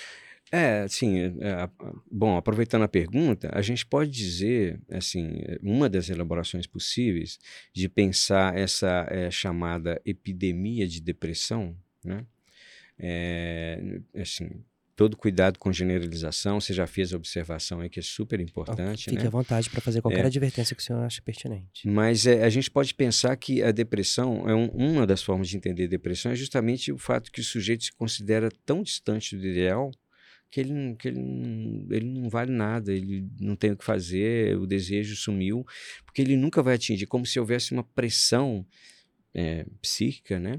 É, sim. É, é bom, aproveitando a pergunta, a gente pode dizer, assim, uma das elaborações possíveis de pensar essa é, chamada epidemia de depressão, né? É, assim, todo cuidado com generalização, você já fez a observação aí que é super importante. Fique né? à vontade para fazer qualquer é, advertência que o senhor ache pertinente. Mas é, a gente pode pensar que a depressão, é um, uma das formas de entender depressão é justamente o fato que o sujeito se considera tão distante do ideal que ele, que ele, ele não vale nada, ele não tem o que fazer, o desejo sumiu, porque ele nunca vai atingir, como se houvesse uma pressão é, psíquica, né?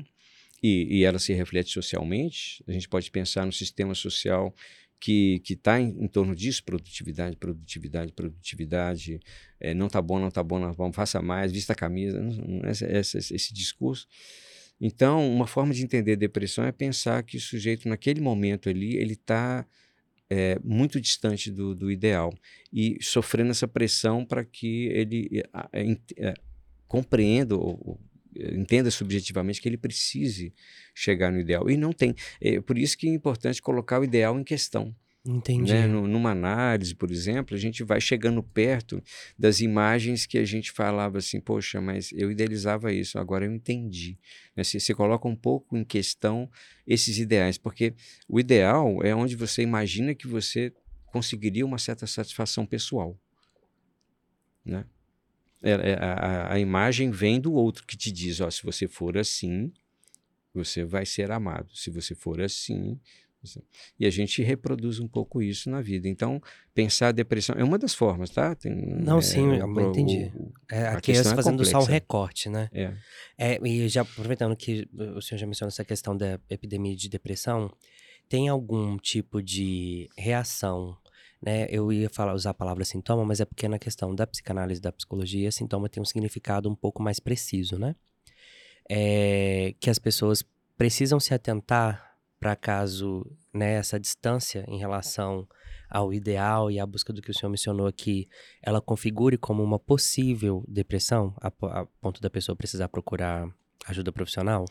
E, e ela se reflete socialmente, a gente pode pensar no sistema social que está em, em, torno disso, produtividade, produtividade, produtividade, é, não está bom, não está bom, não tá bom, faça mais, vista a camisa, essa, esse discurso. Então, uma forma de entender depressão é pensar que o sujeito, naquele momento ali, ele está é, muito distante do, do, ideal e sofrendo essa pressão para que ele é, é, compreenda ou, entenda subjetivamente que ele precise chegar no ideal. E não tem. É por isso que é importante colocar o ideal em questão. Entendi. Né? Numa análise, por exemplo, a gente vai chegando perto das imagens que a gente falava assim, poxa, mas eu idealizava isso, agora eu entendi. Né? Você, você coloca um pouco em questão esses ideais, porque o ideal é onde você imagina que você conseguiria uma certa satisfação pessoal. Né? É, é, a, a, imagem vem do outro que te diz: ó, se você for assim, você vai ser amado. Se você for assim. Você... E a gente reproduz um pouco isso na vida. Então, pensar a depressão é uma das formas, tá? Tem, Não, é, sim, eu pro, entendi. O, é, aqui é fazendo só o recorte, né? É. é. E já aproveitando que o senhor já mencionou essa questão da epidemia de depressão, tem algum tipo de reação né? Eu ia falar, usar a palavra sintoma, mas é porque na questão da psicanálise da psicologia, sintoma tem um significado um pouco mais preciso, né? É, que as pessoas precisam se atentar para caso né, essa distância em relação ao ideal e à busca do que o senhor mencionou aqui, ela configure como uma possível depressão, a, a ponto da pessoa precisar procurar ajuda profissional?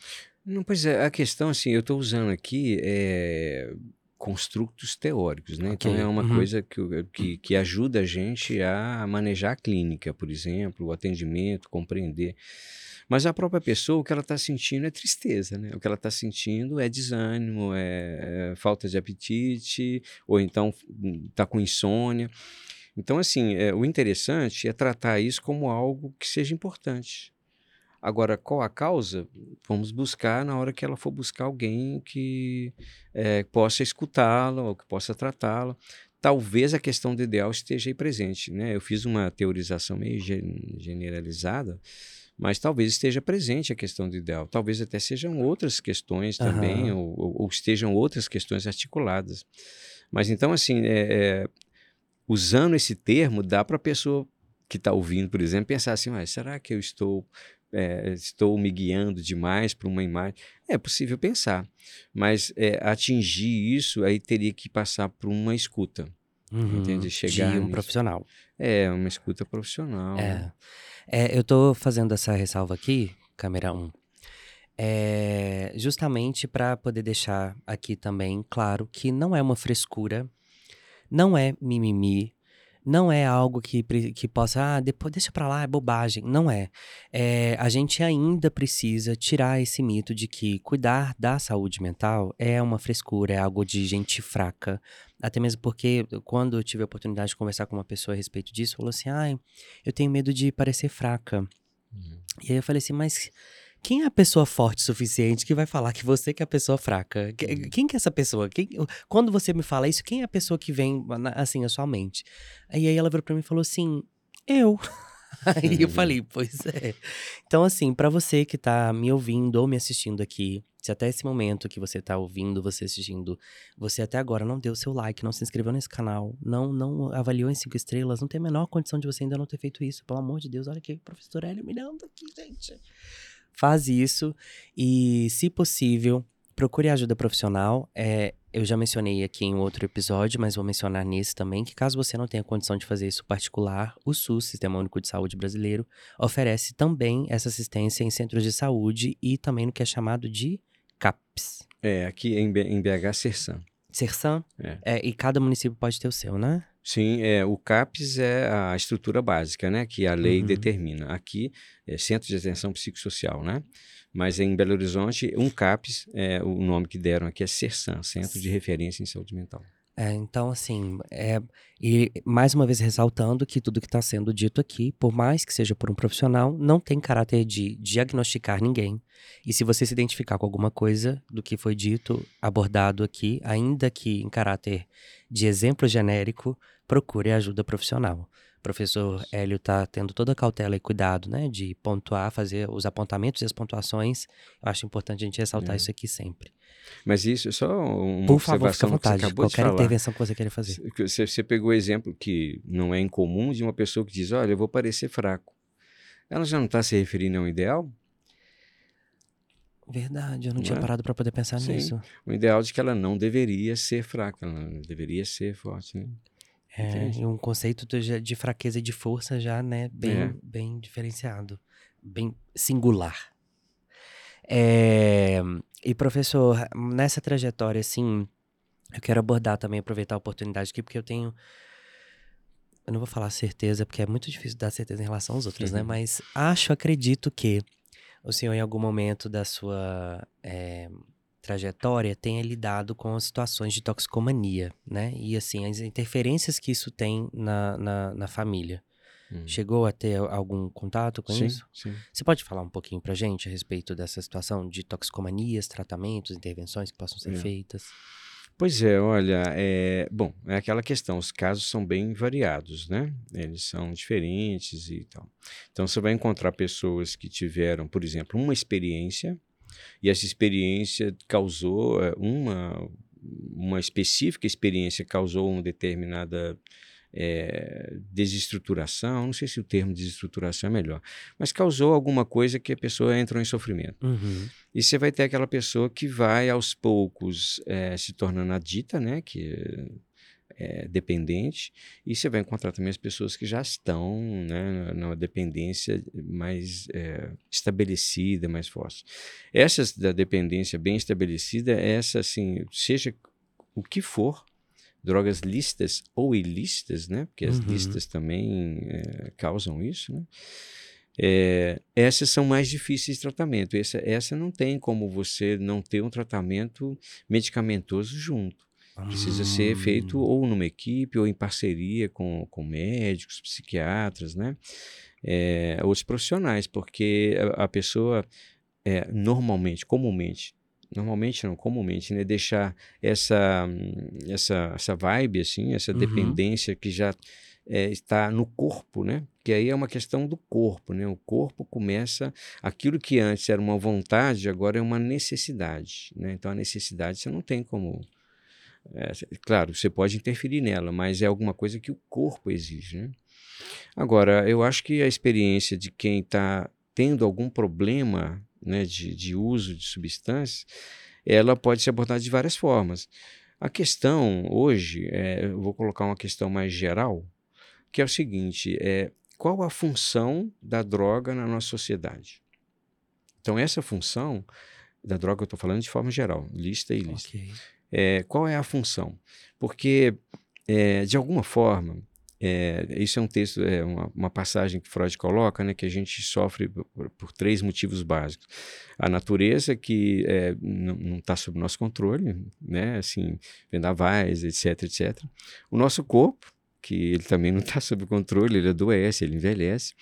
Não, pois é, a questão, assim, eu estou usando aqui é, construtos teóricos, né? Okay. Então é uma uhum. coisa que, que, que, ajuda a gente a manejar a clínica, por exemplo, o atendimento, compreender. Mas a própria pessoa, o que ela está sentindo é tristeza, né? O que ela está sentindo é desânimo, é, é, falta de apetite, ou então está com insônia. Então, assim, é, o interessante é tratar isso como algo que seja importante. Agora, qual a causa? Vamos buscar na hora que ela for buscar alguém que é, possa escutá-la ou que possa tratá-la. Talvez a questão do ideal esteja aí presente. Né? Eu fiz uma teorização meio generalizada, mas talvez esteja presente a questão do ideal. Talvez até sejam outras questões também, uhum. ou, ou, estejam outras questões articuladas. Mas então, assim, é, é, usando esse termo, dá para a pessoa que está ouvindo, por exemplo, pensar assim: será que eu estou é, estou me guiando demais para uma imagem. É possível pensar, mas é, atingir isso aí teria que passar por uma escuta. Uhum, entende? Chegar de um nisso. profissional. É, uma escuta profissional. É. é eu estou fazendo essa ressalva aqui, câmera 1, é, justamente para poder deixar aqui também claro que não é uma frescura, não é mimimi, não é algo que, que possa, ah, depois deixa pra lá, é bobagem. Não é. é. A gente ainda precisa tirar esse mito de que cuidar da saúde mental é uma frescura, é algo de gente fraca. Até mesmo porque, quando eu tive a oportunidade de conversar com uma pessoa a respeito disso, falou assim: ah, eu tenho medo de parecer fraca. Uhum. E aí eu falei assim, mas quem é a pessoa forte o suficiente que vai falar que você que é a pessoa fraca? Hum. Quem que é essa pessoa? Quem, quando você me fala isso, quem é a pessoa que vem, assim, à sua mente? Aí, aí ela virou pra mim e falou assim, eu. Aí eu falei, pois é. Então, assim, para você que tá me ouvindo ou me assistindo aqui, se até esse momento que você tá ouvindo, você assistindo, você até agora não deu seu like, não se inscreveu nesse canal, não não avaliou em cinco estrelas, não tem a menor condição de você ainda não ter feito isso. Pelo amor de Deus, olha aqui, professor Hélio mirando aqui, gente faz isso e, se possível, procure ajuda profissional. É, eu já mencionei aqui em outro episódio, mas vou mencionar nesse também, que caso você não tenha condição de fazer isso particular, o SUS, Sistema Único de Saúde Brasileiro, oferece também essa assistência em centros de saúde e também no que é chamado de CAPS. É, aqui em, BH, Sersan. Sersan? É. é. E cada município pode ter o seu, né? Sim, é, o CAPS é a estrutura básica, né, que a lei uhum. determina. Aqui é Centro de Atenção Psicossocial, né? Mas em Belo Horizonte, um CAPS, é, o nome que deram aqui é CERSAM, Centro de Referência em Saúde Mental. É, então, assim, é, e mais uma vez ressaltando que tudo que está sendo dito aqui, por mais que seja por um profissional, não tem caráter de diagnosticar ninguém. E se você se identificar com alguma coisa do que foi dito, abordado aqui, ainda que em caráter de exemplo genérico, procure ajuda profissional. O professor Hélio está tendo toda a cautela e cuidado, né, de pontuar, fazer os apontamentos e as pontuações. Eu acho importante a gente ressaltar é. isso aqui sempre. Mas isso, só uma Por favor, fica à vontade. Qualquer intervenção que você queira fazer. Você, você pegou o exemplo que não é incomum de uma pessoa que diz: Olha, eu vou parecer fraco. Ela já não está se referindo a um ideal? Verdade, eu não, não tinha é? parado para poder pensar Sim, nisso. O ideal de que ela não deveria ser fraca, ela deveria ser forte. Né? É, um conceito de, de, fraqueza e de força já, né, bem, é. bem diferenciado, bem singular. É, e professor, nessa trajetória, assim, eu quero abordar também, aproveitar a oportunidade aqui, porque eu tenho. Eu não vou falar certeza, porque é muito difícil dar certeza em relação aos outros, né? uhum. né? Mas acho, acredito que o senhor, em algum momento da sua é, trajetória, tenha lidado com situações de toxicomania, né? E, assim, as interferências que isso tem na, na, na família. Hum. Chegou a ter algum contato com sim, isso? Sim. Você pode falar um pouquinho pra gente a respeito dessa situação de toxicomanias, tratamentos, intervenções que possam ser é. feitas? Pois é, olha, é, bom, é aquela questão, os casos são bem variados, né? Eles são diferentes e tal. Então você vai encontrar pessoas que tiveram, por exemplo, uma experiência e essa experiência causou é, uma uma específica experiência causou uma determinada é, desestruturação, não sei se o termo desestruturação é melhor, mas causou alguma coisa que a pessoa entrou em sofrimento. Uhum. E você vai ter aquela pessoa que vai aos poucos é, se tornando adita, né, que é, dependente, e você vai encontrar também as pessoas que já estão né, numa dependência mais é, estabelecida, mais forte. Essas da dependência bem estabelecida, essa assim, seja o que for, drogas lícitas ou ilícitas, né? Porque as uhum. lícitas também é, causam isso, né? É, essas são mais difíceis de tratamento. Essa, essa não tem como você não ter um tratamento medicamentoso junto. Precisa ser feito ou numa equipe ou em parceria com, com médicos, psiquiatras, né? É, outros profissionais, porque a, a pessoa é, normalmente, comumente, normalmente não, comumente, né, deixar essa, essa, essa vibe, assim, essa uhum. dependência que já é, está no corpo, né? Que aí é uma questão do corpo, né? O corpo começa aquilo que antes era uma vontade, agora é uma necessidade, né? Então a necessidade você não tem como é, claro, você pode interferir nela, mas é alguma coisa que o corpo exige. Né? Agora, eu acho que a experiência de quem está tendo algum problema né, de, de uso de substâncias, ela pode ser abordada de várias formas. A questão hoje, é, eu vou colocar uma questão mais geral, que é o seguinte: é, qual a função da droga na nossa sociedade? Então, essa função da droga, eu estou falando de forma geral, lista e lista. Okay. É, qual é a função? Porque, é, de alguma forma, é, é um texto, é uma, uma, passagem que Freud coloca, né, que a gente sofre por, por três motivos básicos. A natureza, que é, não está sob nosso controle, né, assim, vendavais, etc, etc. O nosso corpo, que ele também não está sob controle, ele adoece, ele envelhece.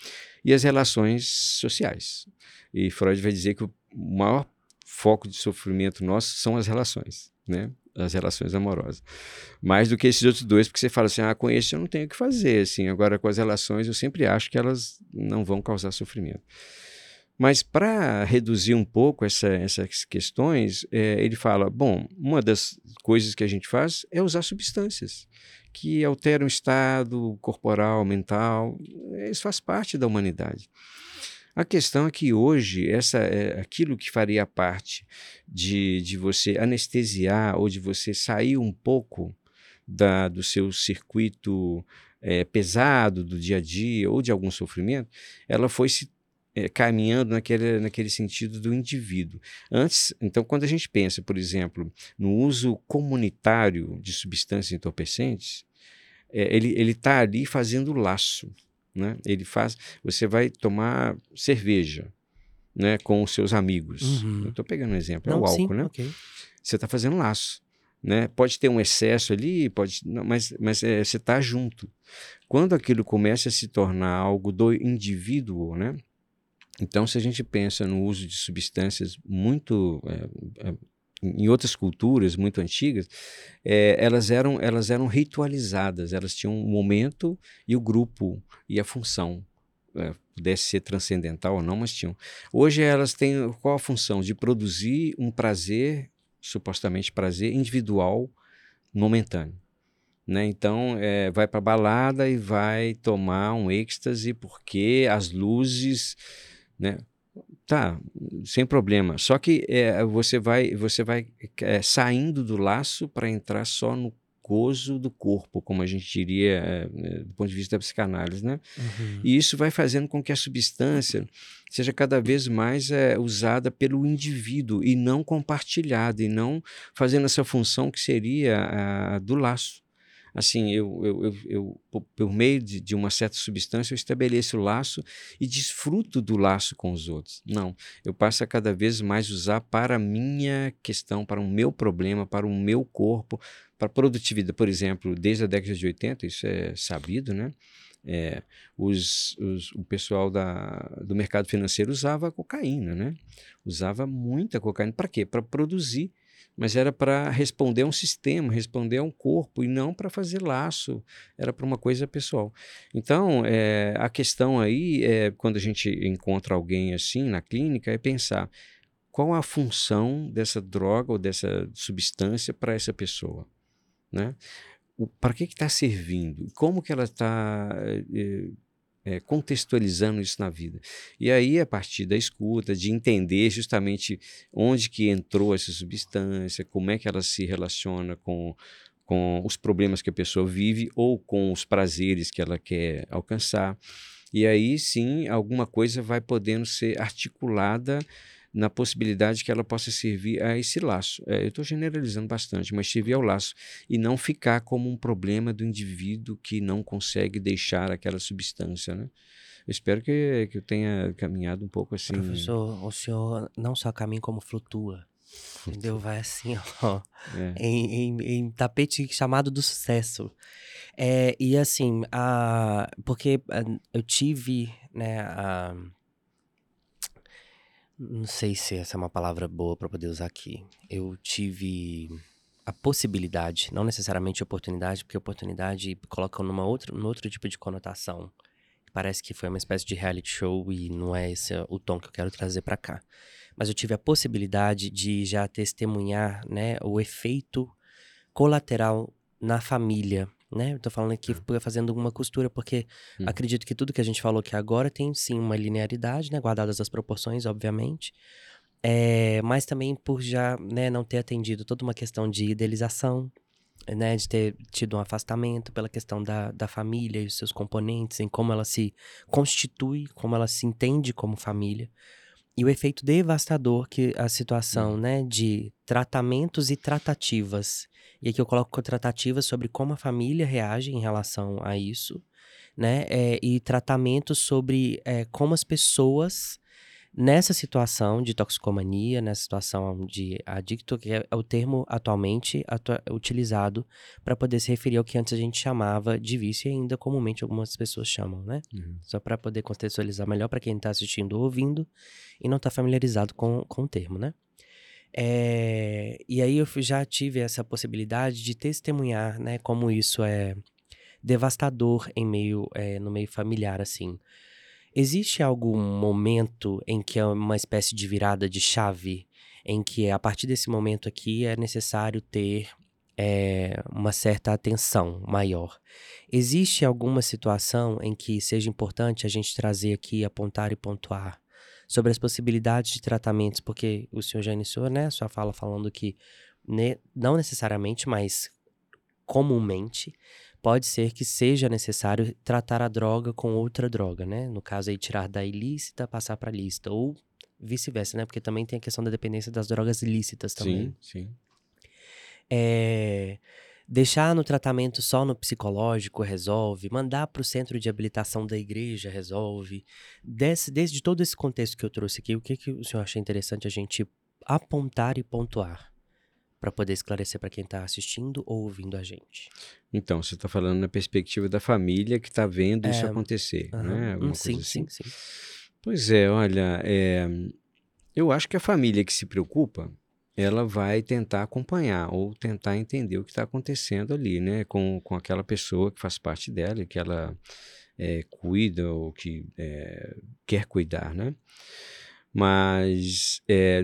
E as relações sociais. E Freud vai dizer que o maior foco de sofrimento nosso são as relações né? As relações amorosas. Mais do que esses outros dois, porque você fala assim, ah, com esse eu não tenho o que fazer, assim. Agora, com as relações, eu sempre acho que elas não vão causar sofrimento. Mas para reduzir um pouco essa, essas questões, é, ele fala: bom, uma das coisas que a gente faz é usar substâncias que alteram o estado corporal, mental. Isso faz parte da humanidade. A questão é que hoje, essa, é, aquilo que faria parte de, de você anestesiar ou de você sair um pouco da, do seu circuito é, pesado do dia a dia ou de algum sofrimento, ela foi se é, caminhando naquele, naquele sentido do indivíduo. Antes, então, quando a gente pensa, por exemplo, no uso comunitário de substâncias entorpecentes, é, ele está ali fazendo laço. Né? Ele faz. Você vai tomar cerveja né, com os seus amigos. Uhum. Estou pegando um exemplo, é não, é o álcool, sim, né? Okay. Você está fazendo laço. Né? Pode ter um excesso ali, pode, não, mas, mas é, você está junto. Quando aquilo começa a se tornar algo do indivíduo, né? Então, se a gente pensa no uso de substâncias muito é, é em outras culturas muito antigas, é, elas, eram, elas eram ritualizadas, elas tinham um momento e o grupo e a função. É, pudesse ser transcendental ou não, mas tinham. Hoje elas têm qual a função? De produzir um prazer, supostamente prazer, individual, momentâneo. Né? Então, é, vai para balada e vai tomar um êxtase porque as luzes, né? Tá, sem problema. Só que é, você vai, você vai é, saindo do laço para entrar só no gozo do corpo, como a gente diria é, do ponto de vista da psicanálise, né? Uhum. E isso vai fazendo com que a substância seja cada vez mais é, usada pelo indivíduo e não compartilhada, e não fazendo essa função que seria a do laço assim, eu, eu, eu, eu por meio de, de, uma certa substância, eu estabeleço o laço e desfruto do laço com os outros. Não, eu passo a cada vez mais usar para a minha questão, para o meu problema, para o meu corpo, para a produtividade. Por exemplo, desde a década de 80, isso é sabido, né? É, os, os, o pessoal da, do mercado financeiro usava cocaína, né? Usava muita cocaína. Para quê? Para produzir mas era para responder a um sistema, responder a um corpo e não para fazer laço, era para uma coisa pessoal. Então, é, a questão aí, é, quando a gente encontra alguém assim na clínica, é pensar qual a função dessa droga ou dessa substância para essa pessoa, né? Para que está servindo? Como que ela está é, é, contextualizando isso na vida. E aí, a partir da escuta, de entender justamente onde que entrou essa substância, como é que ela se relaciona com, com os problemas que a pessoa vive ou com os prazeres que ela quer alcançar. E aí sim, alguma coisa vai podendo ser articulada na possibilidade que ela possa servir a esse laço. É, eu estou generalizando bastante, mas servir ao laço e não ficar como um problema do indivíduo que não consegue deixar aquela substância, né? eu espero que, que eu tenha caminhado um pouco assim. Professor, o senhor não só caminha como flutua. Entendeu? Vai assim, ó. É. Em, em, em, tapete chamado do sucesso. É, e assim, a, porque ah, eu tive, né, a, não sei se essa é uma palavra boa para poder usar aqui. Eu tive a possibilidade, não necessariamente oportunidade, porque oportunidade coloca numa outra, num outro tipo de conotação. Parece que foi uma espécie de reality show e não é esse o tom que eu quero trazer para cá mas eu tive a possibilidade de já testemunhar, né, o efeito colateral na família, né? Eu tô falando aqui hum. fazendo uma costura, porque hum. acredito que tudo que a gente falou aqui agora tem sim uma linearidade, né? Guardadas as proporções, obviamente. É, mas também por já né, não ter atendido toda uma questão de idealização, né, de ter tido um afastamento pela questão da, da família e os seus componentes, em como ela se constitui, como ela se entende como família e o efeito devastador que a situação, uhum. né, de tratamentos e tratativas. E aqui eu coloco tratativas sobre como a família reage em relação a isso, né, é, e tratamentos sobre é, como as pessoas Nessa situação de toxicomania, nessa situação de adicto, que é o termo atualmente atua utilizado para poder se referir ao que antes a gente chamava de vício e ainda comumente algumas pessoas chamam, né? Uhum. Só para poder contextualizar melhor para quem está assistindo ou ouvindo e não está familiarizado com, com o termo, né? É, e aí eu já tive essa possibilidade de testemunhar, né, como isso é devastador em meio, é, no meio familiar, assim. Existe algum momento em que é uma espécie de virada de chave, em que a partir desse momento aqui é necessário ter é, uma certa atenção maior? Existe alguma situação em que seja importante a gente trazer aqui, apontar e pontuar sobre as possibilidades de tratamentos? Porque o senhor já iniciou, né, sua fala falando que ne não necessariamente, mas comumente pode ser que seja necessário tratar a droga com outra droga, né? No caso aí, tirar da ilícita, passar para lista. Ou vice-versa, né? Porque também tem a questão da dependência das drogas ilícitas também. Sim, sim. É, deixar no tratamento só no psicológico resolve, mandar para o centro de habilitação da igreja resolve. Desde, desde todo esse contexto que eu trouxe aqui, o que, que o senhor acha interessante a gente apontar e pontuar? para poder esclarecer para quem está assistindo ou ouvindo a gente. Então, você está falando na perspectiva da família que está vendo é, isso acontecer, né? Hum, sim, assim? sim, sim. Pois é, olha, é, eu acho que a família que se preocupa, ela vai tentar acompanhar ou tentar entender o que está acontecendo ali, né? Com, com aquela pessoa que faz parte dela, que ela é, cuida ou que é, quer cuidar, né? mas é,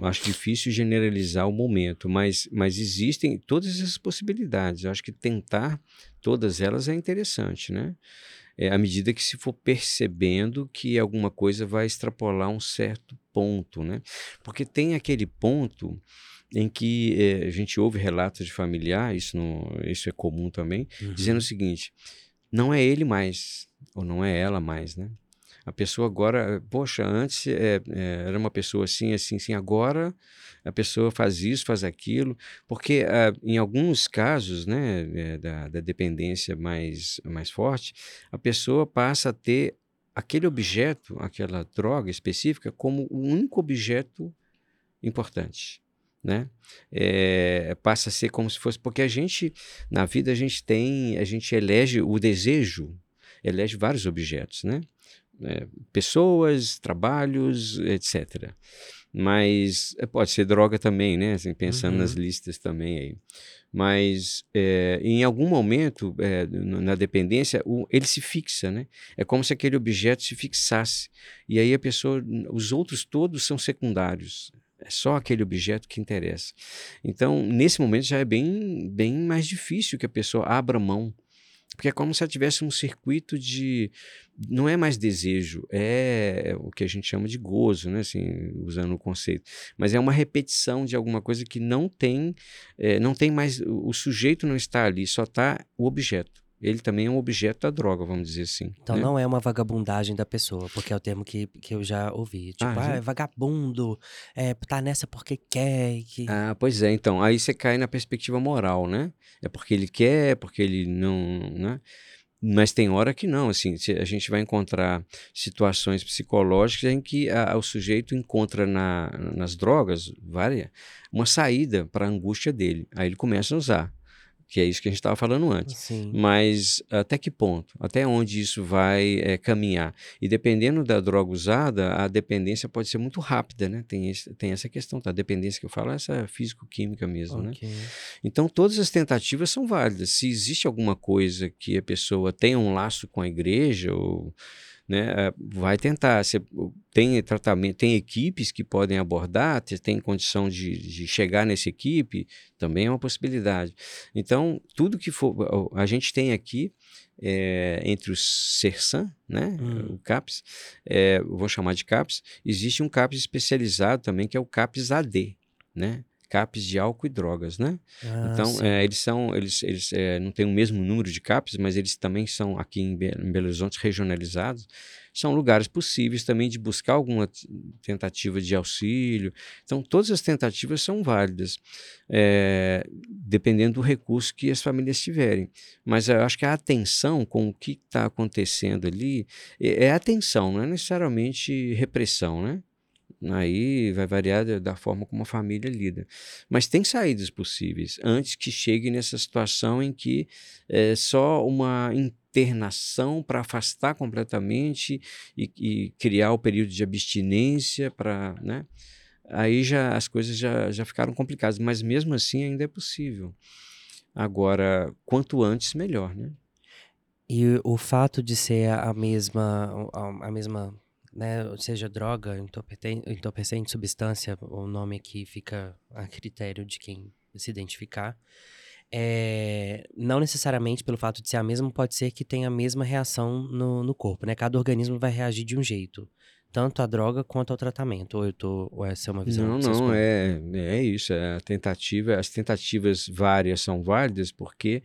acho difícil generalizar o momento, mas, mas existem todas essas possibilidades. Eu acho que tentar todas elas é interessante, né? É, à medida que se for percebendo que alguma coisa vai extrapolar um certo ponto, né? Porque tem aquele ponto em que é, a gente ouve relatos de familiar, isso, não, isso é comum também, uhum. dizendo o seguinte: não é ele mais, ou não é ela mais, né? A pessoa agora, poxa, antes é, é, era uma pessoa assim, assim, assim, agora a pessoa faz isso, faz aquilo, porque ah, em alguns casos, né, é, da, da dependência mais, mais forte, a pessoa passa a ter aquele objeto, aquela droga específica, como o único objeto importante. Né? É, passa a ser como se fosse porque a gente na vida a gente tem a gente elege o desejo elege vários objetos né é, pessoas, trabalhos, etc. Mas é, pode ser droga também, né? Assim, pensando uhum. nas listas também aí. Mas é, em algum momento, é, na dependência, o, ele se fixa, né? É como se aquele objeto se fixasse. E aí a pessoa, os outros todos são secundários. É só aquele objeto que interessa. Então, nesse momento já é bem, bem mais difícil que a pessoa abra mão porque é como se tivesse um circuito de. Não é mais desejo, é o que a gente chama de gozo, né? Assim, usando o conceito. Mas é uma repetição de alguma coisa que não tem, é, não tem mais. O sujeito não está ali, só está o objeto ele também é um objeto da droga, vamos dizer assim. Então né? não é uma vagabundagem da pessoa, porque é o termo que, que eu já ouvi. Tipo, ah, ah é vagabundo, é, tá nessa porque quer. Que... Ah, pois é, então. Aí você cai na perspectiva moral, né? É porque ele quer, porque ele não. Né? Mas tem hora que não, assim, a gente vai encontrar situações psicológicas em que a, o sujeito encontra na, nas drogas, várias, uma saída para a angústia dele. Aí ele começa a usar que é isso que a gente estava falando antes. Sim. Mas até que ponto? Até onde isso vai é, caminhar? E dependendo da droga usada, a dependência pode ser muito rápida, né? Tem, esse, tem essa questão, tá? A dependência que eu falo é essa físico-química mesmo, né? okay. né? Então, todas as tentativas são válidas. Se existe alguma coisa que a pessoa tenha um laço com a igreja ou né, eh, vai tentar. Você tem tratamento, tem equipes que podem abordar, tem condição de, de, chegar nessa equipe, também é uma possibilidade. Então, tudo que for, a gente tem aqui é, entre os CERSAM, né, hum. o CAPS, é, vou chamar de CAPS, existe um CAPS especializado também que é o CAPS AD, né? CAPs de álcool e drogas, né? Ah, então, é, eles são, eles, eles é, não têm o mesmo número de CAPs, mas eles também são aqui em, Be em Belo Horizonte regionalizados. São lugares possíveis também de buscar alguma tentativa de auxílio. Então, todas as tentativas são válidas, é, dependendo do recurso que as famílias tiverem. Mas eu acho que a atenção com o que está acontecendo ali é, é atenção, não é necessariamente repressão, né? Aí vai variar da forma como a família lida. Mas tem saídas possíveis antes que chegue nessa situação em que é só uma internação para afastar completamente e, e, criar o período de abstinência para, né? Aí já as coisas já, já ficaram complicadas, mas mesmo assim ainda é possível. Agora, quanto antes, melhor, né? E o fato de ser a mesma, a mesma né, seja droga, entorpecente, substância, o nome aqui fica a critério de quem se identificar. É, não necessariamente pelo fato de ser a mesma, pode ser que tenha a mesma reação no, no corpo, né? Cada organismo vai reagir de um jeito tanto a droga quanto ao tratamento? Ou, eu tô, ou essa é uma visão? Não, não, é, é isso. É a tentativa, as tentativas várias são válidas porque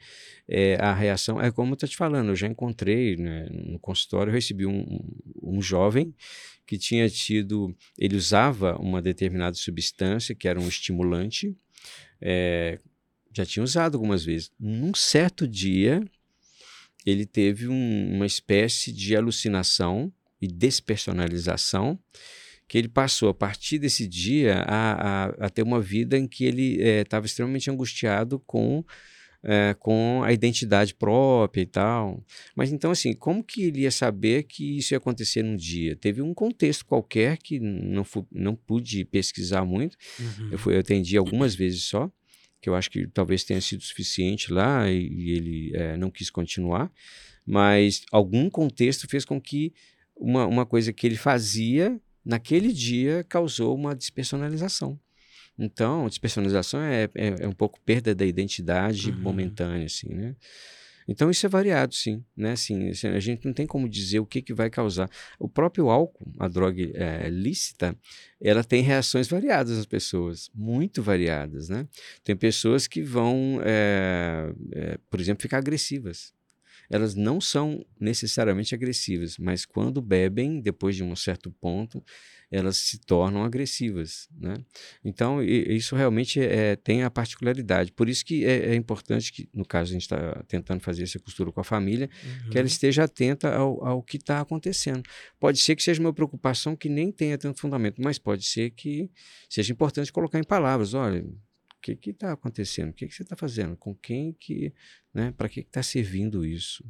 é, a reação, é como eu estou te falando, eu já encontrei né, no consultório, eu recebi um, um jovem que tinha tido, ele usava uma determinada substância que era um estimulante, é, já tinha usado algumas vezes. Num certo dia, ele teve um, uma espécie de alucinação e despersonalização, que ele passou a partir desse dia a, a, a ter uma vida em que ele estava eh, é, extremamente angustiado com é, com a identidade própria e tal. Mas então, assim, como que ele ia saber que isso ia acontecer num dia? Teve um contexto qualquer que não, não pude pesquisar muito. Uhum. Eu, fui, eu atendi algumas vezes só, que eu acho que talvez tenha sido suficiente lá e, e ele é, não quis continuar. Mas algum contexto fez com que uma, uma coisa que ele fazia naquele dia causou uma despersonalização. Então, despersonalização é, é, é um pouco perda da identidade uhum. momentânea, assim, né? Então, isso é variado, sim, né? Assim, assim, a gente não tem como dizer o que, que vai causar. O próprio álcool, a droga é, lícita, ela tem reações variadas nas pessoas, muito variadas, né? Tem pessoas que vão, é, é, por exemplo, ficar agressivas elas não são necessariamente agressivas, mas quando bebem, depois de um certo ponto, elas se tornam agressivas, né? Então, isso realmente é, tem a particularidade. Por isso que é, é importante que, no caso, a gente está tentando fazer essa costura com a família, uhum. que ela esteja atenta ao, ao que está acontecendo. Pode ser que seja uma preocupação que nem tenha tanto fundamento, mas pode ser que seja importante colocar em palavras, olha, que está acontecendo? O que, que você está fazendo? Com quem que, né? Para que está servindo isso?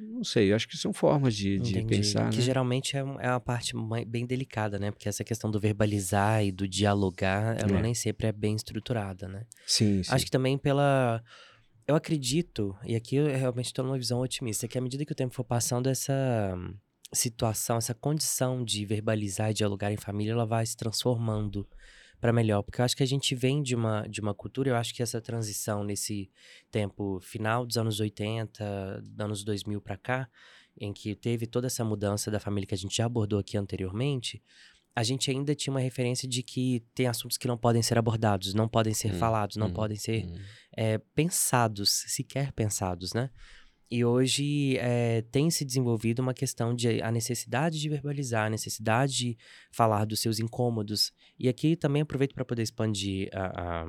Não sei, acho que são formas de, de pensar. Que né? geralmente é, é uma parte bem delicada, né? Porque essa questão do verbalizar e do dialogar, ela é. nem sempre é bem estruturada, né? Sim, sim. Acho que também pela. Eu acredito, e aqui eu realmente estou numa visão otimista, que à medida que o tempo for passando, essa situação, essa condição de verbalizar e dialogar em família, ela vai se transformando para melhor, porque eu acho que a gente vem de uma, de uma cultura, eu acho que essa transição nesse tempo final dos anos 80, anos 2000 para cá, em que teve toda essa mudança da família que a gente já abordou aqui anteriormente, a gente ainda tinha uma referência de que tem assuntos que não podem ser abordados, não podem ser hum, falados, não hum, podem ser hum. é, pensados, sequer pensados, né? E hoje é, tem se desenvolvido uma questão de a necessidade de verbalizar, a necessidade de falar dos seus incômodos. E aqui também aproveito para poder expandir a, a,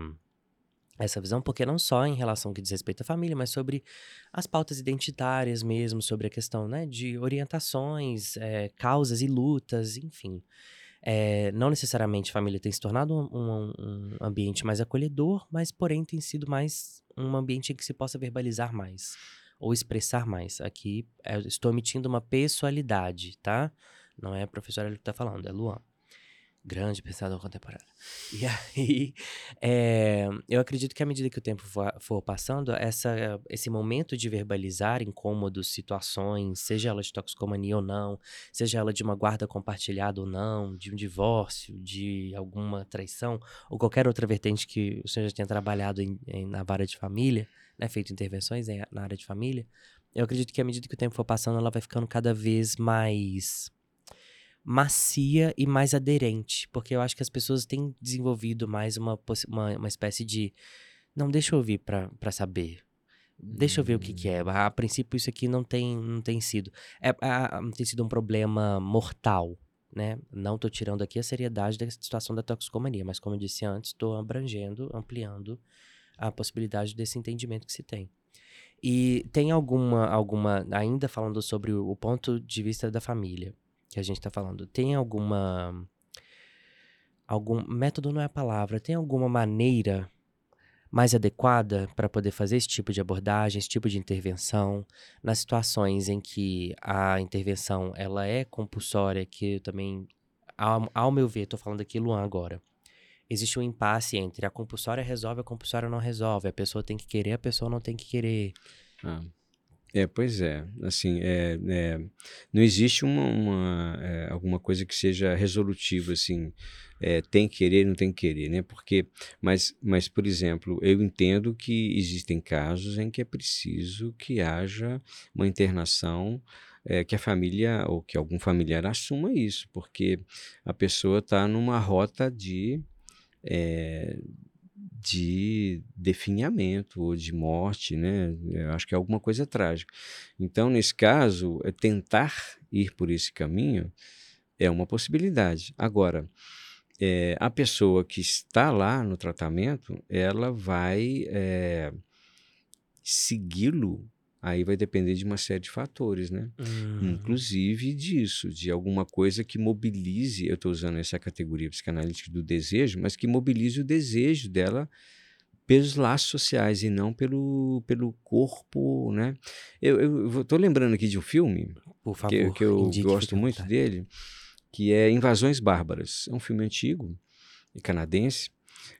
essa visão, porque não só em relação ao que diz respeito à família, mas sobre as pautas identitárias mesmo, sobre a questão né, de orientações, é, causas e lutas, enfim. É, não necessariamente a família tem se tornado um, um, um, ambiente mais acolhedor, mas porém tem sido mais um ambiente em que se possa verbalizar mais ou expressar mais. Aqui é, estou emitindo uma pessoalidade, tá? Não é a professora que está falando, é Luan grande pensador contemporâneo. E aí, é, eu acredito que à medida que o tempo for, for, passando, essa, esse momento de verbalizar incômodos, situações, seja ela de toxicomania ou não, seja ela de uma guarda compartilhada ou não, de um divórcio, de alguma traição, ou qualquer outra vertente que o senhor já tenha trabalhado em, em, na vara de família, né, feito intervenções em, na área de família, eu acredito que à medida que o tempo for passando, ela vai ficando cada vez mais macia e mais aderente, porque eu acho que as pessoas têm desenvolvido mais uma, uma, uma espécie de. Não, deixa eu ouvir para saber. Deixa eu ver o que, que é. Hum. A, a, princípio, isso aqui não tem, não tem sido. É, a, não tem sido um problema mortal, né? Não estou tirando aqui a seriedade da situação da toxicomania, mas como eu disse antes, estou abrangendo, ampliando a possibilidade desse entendimento que se tem. E tem alguma, alguma ainda falando sobre o ponto de vista da família que a gente está falando, tem alguma. algum método não é a palavra, tem alguma maneira mais adequada para poder fazer esse tipo de abordagem, esse tipo de intervenção, nas situações em que a intervenção ela é compulsória, que eu também, ao, ao meu ver, estou falando aqui Luan agora, existe um impasse entre a compulsória resolve, a compulsória não resolve, a pessoa tem que querer, a pessoa não tem que querer. Ah. É, pois é. Assim, é, é não existe uma, uma é, alguma coisa que seja resolutiva, assim, é, tem que querer, não tem que querer, né? Porque, mas, mas, por exemplo, eu entendo que existem casos em que é preciso que haja uma internação é, que a família ou que algum familiar assuma isso, porque a pessoa está numa rota de é, de definhamento ou de morte, né? Eu acho que é alguma coisa trágica. Então, nesse caso, é tentar ir por esse caminho é uma possibilidade. Agora, é, a pessoa que está lá no tratamento, ela vai é, segui-lo Aí vai depender de uma série de fatores, né? Uhum. Inclusive disso, de alguma coisa que mobilize, eu estou usando essa categoria psicanalítica do desejo, mas que mobilize o desejo dela pelos laços sociais e não pelo, pelo corpo, né? Eu estou lembrando aqui de um filme favor, que, que, eu gosto muito dele, que é Invasões Bárbaras. É um filme antigo, canadense,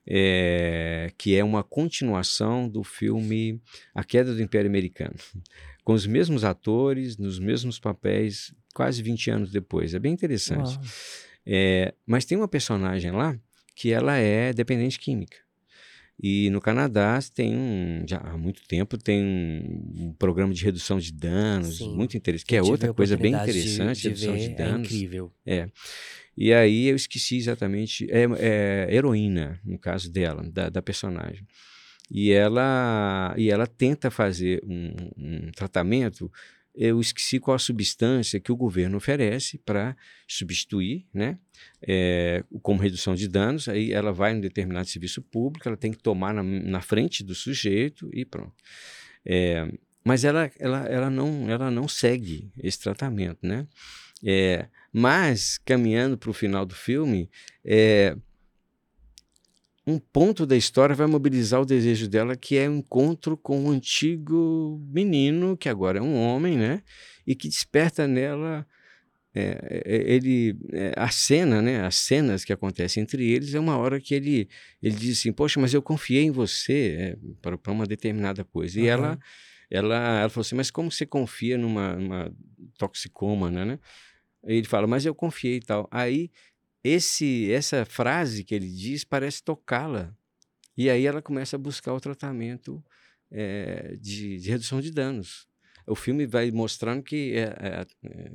é, que é uma continuação do filme A Queda do Império Americano, com os mesmos atores, nos mesmos papéis, quase 20 anos depois. É bem interessante. É, mas tem uma personagem lá que ela é dependente química. E no Canadá tem um, já há muito tempo tem um, um programa de redução de danos Sim, muito interessante, que é outra coisa bem interessante, de, de redução de é danos. É incrível. É. E aí eu esqueci exatamente. É, é heroína, no caso dela, da, da, personagem. E ela, e ela tenta fazer um, um tratamento. Eu esqueci qual a substância que o governo oferece para substituir, né? É, como redução de danos. Aí ela vai em um determinado serviço público, ela tem que tomar na, na frente do sujeito e pronto. É, mas ela, ela, ela, não, ela não segue esse tratamento, né? É, mas, caminhando para o final do filme, é, um ponto da história vai mobilizar o desejo dela, que é o um encontro com um antigo menino, que agora é um homem, né? E que desperta nela. É, é ele é, a cena, né, as cenas que acontecem entre eles é uma hora que ele ele diz assim, poxa, mas eu confiei em você é, para uma determinada coisa e uhum. ela ela ela falou assim, mas como você confia numa, numa toxicômana, né? Ele fala, mas eu confiei e tal. Aí, esse, essa frase que ele diz parece tocá-la. E aí ela começa a buscar o tratamento é, de, de, redução de danos. O filme vai mostrando que é, é,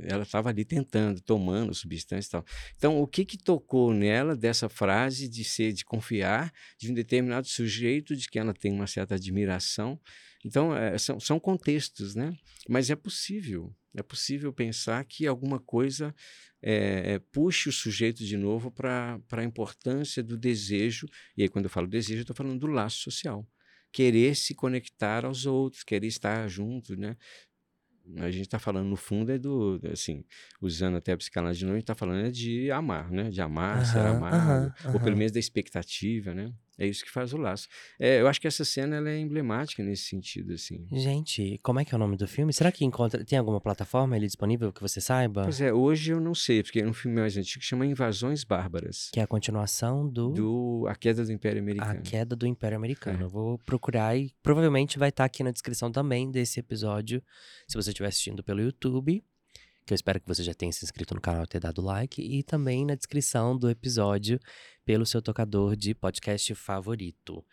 ela estava ali tentando, tomando substância e tal. Então, o que que tocou nela dessa frase de ser, de confiar de um determinado sujeito, de que ela tem uma certa admiração? Então, são, são contextos, né? Mas é possível. É possível pensar que alguma coisa é, é, puxe o sujeito de novo para a importância do desejo. E aí, quando eu falo desejo, eu estou falando do laço social. querer se conectar aos outros, querer estar junto, né? A gente está falando, no fundo, é do, assim, usando até a psicanálise de novo, a gente está falando é de amar, né? De amar, ser amado, ou pelo menos da expectativa, né? É isso que faz o laço. É, eu acho que essa cena ela é emblemática nesse sentido, assim. Gente, como é que é o nome do filme? Será que encontra. Tem alguma plataforma ele disponível que você saiba? Pois é, hoje eu não sei, porque é um filme mais antigo que chama Invasões Bárbaras. Que é a continuação do. Do A Queda do Império Americano. A Queda do Império Americano. É. Eu vou procurar e provavelmente vai estar aqui na descrição também desse episódio, se você estiver assistindo pelo YouTube que eu espero que você já tenha se inscrito no canal e ter dado like, e também na descrição do episódio pelo seu tocador de podcast favorito.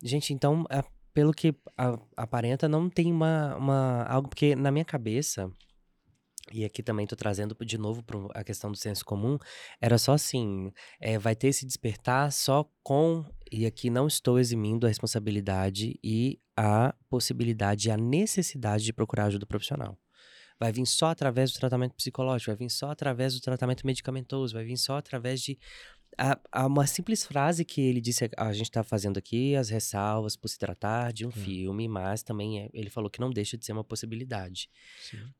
Gente, então, pelo que a, aparenta, não tem uma, uma algo, porque na minha cabeça, e aqui também tô trazendo de novo para a questão do senso comum, era só assim, é, vai ter esse despertar só com, e aqui não estou eximindo a responsabilidade e a possibilidade, a necessidade de procurar ajuda profissional vai vir só através do tratamento psicológico, vai vir só através do tratamento medicamentoso, vai vir só através de. A, a uma simples frase que ele disse, a gente está fazendo aqui as ressalvas por se tratar de um filme, mas também é, ele falou que não deixa de ser uma possibilidade.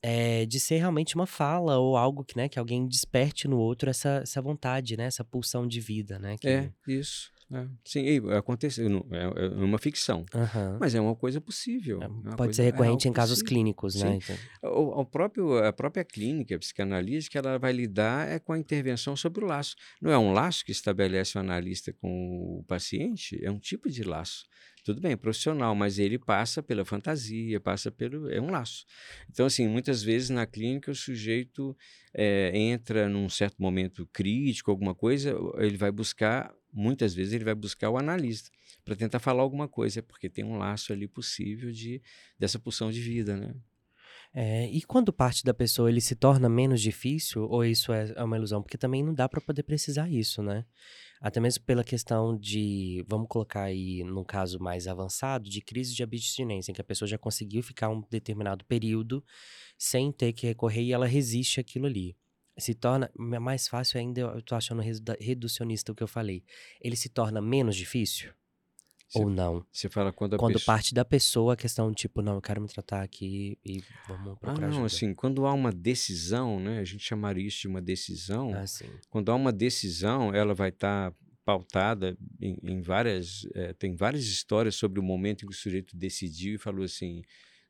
É, de ser realmente uma fala ou algo que, né, que alguém desperte no outro essa, essa vontade, né, essa pulsão de vida, né? Que... É, isso. É, sim, aconteceu, é, é uma ficção, uhum. mas é uma coisa possível. É, pode coisa, ser recorrente em casos clínicos, né? Então. O, o, próprio, a própria clínica psicanalítica ela vai lidar é com a intervenção sobre o laço. Não é um laço que estabelece o analista com o paciente, é um tipo de laço. Tudo bem, profissional, mas ele passa pela fantasia, passa pelo. É um laço. Então, assim, muitas vezes na clínica o sujeito é, entra num certo momento crítico, alguma coisa, ele vai buscar muitas vezes ele vai buscar o analista para tentar falar alguma coisa, porque tem um laço ali possível de dessa pulsão de vida, né? É, e quando parte da pessoa ele se torna menos difícil, ou isso é, é uma ilusão? Porque também não dá para poder precisar isso, né? Até mesmo pela questão de, vamos colocar aí no caso mais avançado, de crise de abstinência, em que a pessoa já conseguiu ficar um determinado período sem ter que recorrer e ela resiste àquilo ali se torna mais fácil ainda, eu tô achando reducionista o que eu falei. Ele se torna menos difícil? ou não? Você fala quando a Quando pessoa... parte da pessoa a questão tipo, não, eu quero me tratar aqui e vamos procurar ah, não, ajuda. assim, quando há uma decisão, né, a gente chamaria isso de uma decisão. Ah. Quando há uma decisão, ela vai estar tá pautada em, em várias, é, tem várias histórias sobre o momento em que o sujeito decidiu e falou assim,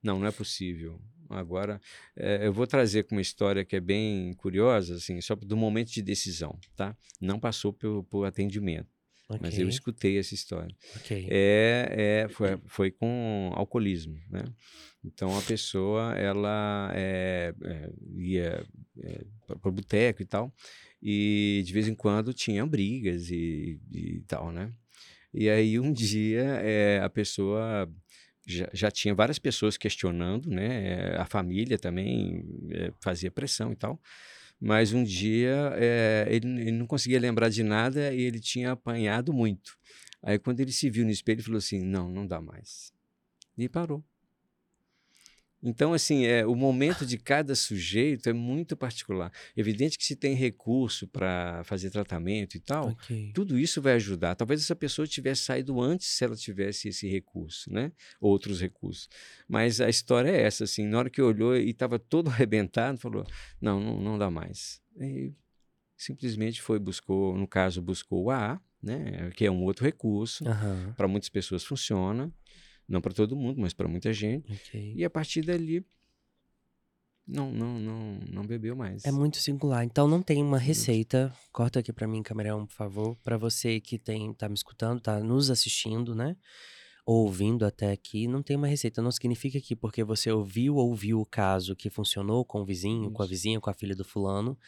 não, não é possível. Agora, é, eu vou trazer com uma história que é bem curiosa, assim, só do momento de decisão, tá? Não passou por, por atendimento. Okay. Mas eu escutei essa história. Okay. É, é, foi, foi com alcoolismo, né? Então a pessoa ela é, é, ia é, para o boteco e tal, e de vez em quando tinha brigas e, e tal, né? E aí um dia é, a pessoa já, já tinha várias pessoas questionando, né? A família também é, fazia pressão e tal. Mas um dia é, ele, ele, não conseguia lembrar de nada e ele tinha apanhado muito. Aí quando ele se viu no espelho, ele falou assim: não, não dá mais. E parou. Então, assim, é, o momento de cada sujeito é muito particular. Evidente que se tem recurso para fazer tratamento e tal, okay. tudo isso vai ajudar. Talvez essa pessoa tivesse saído antes se ela tivesse esse recurso, né? Outros recursos. Mas a história é essa, assim, na hora que olhou e estava todo arrebentado, falou, não, não, não dá mais. E simplesmente foi, buscou, no caso, buscou o AA, né? Que é um outro recurso, uhum. para muitas pessoas funciona. Não para todo mundo, mas para muita gente. Okay. E a partir dali não, não, não, não bebeu mais. É muito singular. Então não tem uma receita. Corta aqui para mim, camarão, por favor, para você que tem tá me escutando, tá nos assistindo, né? Ouvindo até aqui, não tem uma receita. Não significa que porque você ouviu ou ouviu o caso que funcionou com o vizinho, Isso. com a vizinha, com a filha do fulano,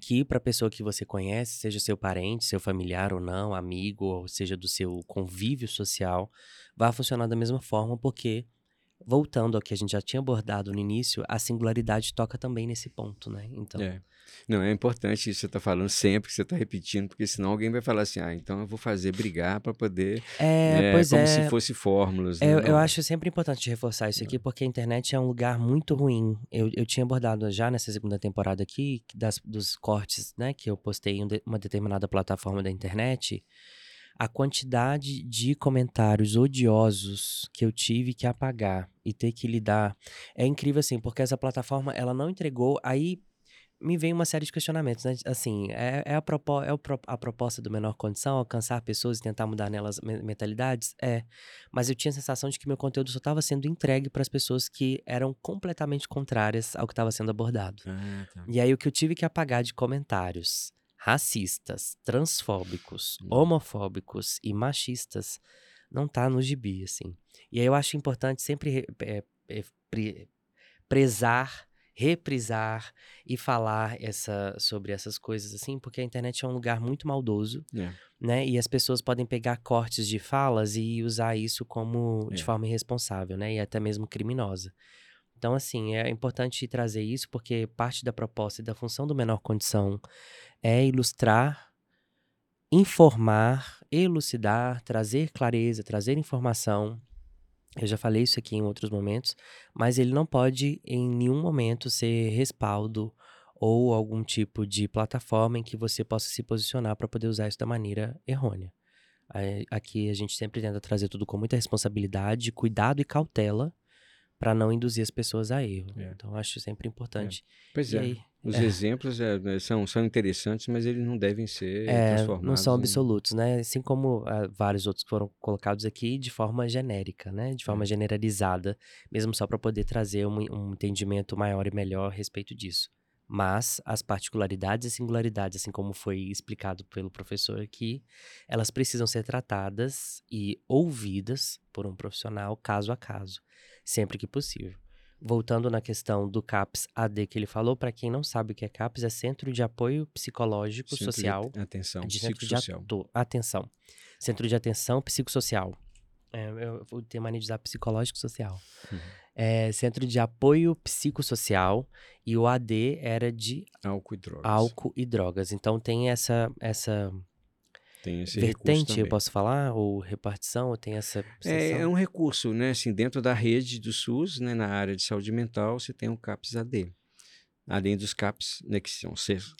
que para a pessoa que você conhece, seja seu parente, seu familiar ou não, amigo, ou seja do seu convívio social, vai funcionar da mesma forma, porque voltando ao que a gente já tinha abordado no início, a singularidade toca também nesse ponto, né? Então. É. Não, é importante isso que você está falando sempre, que você está repetindo, porque senão alguém vai falar assim, ah, então eu vou fazer brigar para poder. É, é, pois como é. se fosse fórmulas. Né? Eu, eu, acho sempre importante reforçar isso aqui, porque a internet é um lugar muito ruim. Eu, eu tinha abordado já nessa segunda temporada aqui, das, dos cortes, né, que eu postei em uma determinada plataforma da internet a quantidade de comentários odiosos que eu tive que apagar e ter que lidar é incrível assim, porque essa plataforma ela não entregou aí me vem uma série de questionamentos, né? Assim, é, é, a, propo, é a proposta do menor condição alcançar pessoas e tentar mudar nelas mentalidades? É. Mas eu tinha a sensação de que meu conteúdo só estava sendo entregue para as pessoas que eram completamente contrárias ao que estava sendo abordado. Ah, tá. E aí o que eu tive que apagar de comentários racistas, transfóbicos, hum. homofóbicos e machistas não tá no gibi, assim. E aí eu acho importante sempre é, é, prezar reprisar e falar essa, sobre essas coisas assim, porque a internet é um lugar muito maldoso, é. né? E as pessoas podem pegar cortes de falas e usar isso como é. de forma irresponsável, né? E até mesmo criminosa. Então, assim, é importante trazer isso porque parte da proposta e da função do menor condição é ilustrar, informar, elucidar, trazer clareza, trazer informação eu já falei isso aqui em outros momentos, mas ele não pode em nenhum momento ser respaldo ou algum tipo de plataforma em que você possa se posicionar para poder usar isso da maneira errônea. Aqui a gente sempre tenta trazer tudo com muita responsabilidade, cuidado e cautela para não induzir as pessoas a erro. É. Então acho sempre importante. É. Pois e é. Aí, os é. exemplos é, né, são, são interessantes, mas eles não devem ser é, transformados. Não são absolutos, em... né? Assim como uh, vários outros que foram colocados aqui de forma genérica, né? De forma é. generalizada, mesmo só para poder trazer um, um entendimento maior e melhor a respeito disso. Mas as particularidades e singularidades, assim como foi explicado pelo professor aqui, elas precisam ser tratadas e ouvidas por um profissional caso a caso, sempre que possível voltando na questão do CAPS AD que ele falou, para quem não sabe o que é CAPS, é Centro de Apoio Psicológico Centro Social. De atenção, de psicossocial. De atenção. Centro de Atenção Psicossocial. É, eu vou ter mania de usar psicológico social. Uhum. É, Centro de Apoio Psicossocial e o AD era de álcool e drogas. Álcool e drogas. Então tem essa essa tem esse vertente, eu posso falar, ou repartição, ou tem essa é, é, um recurso, né? Assim, dentro da rede do SUS, né, na área de saúde mental, você tem o CAPS AD. Além dos CAPS, né, que são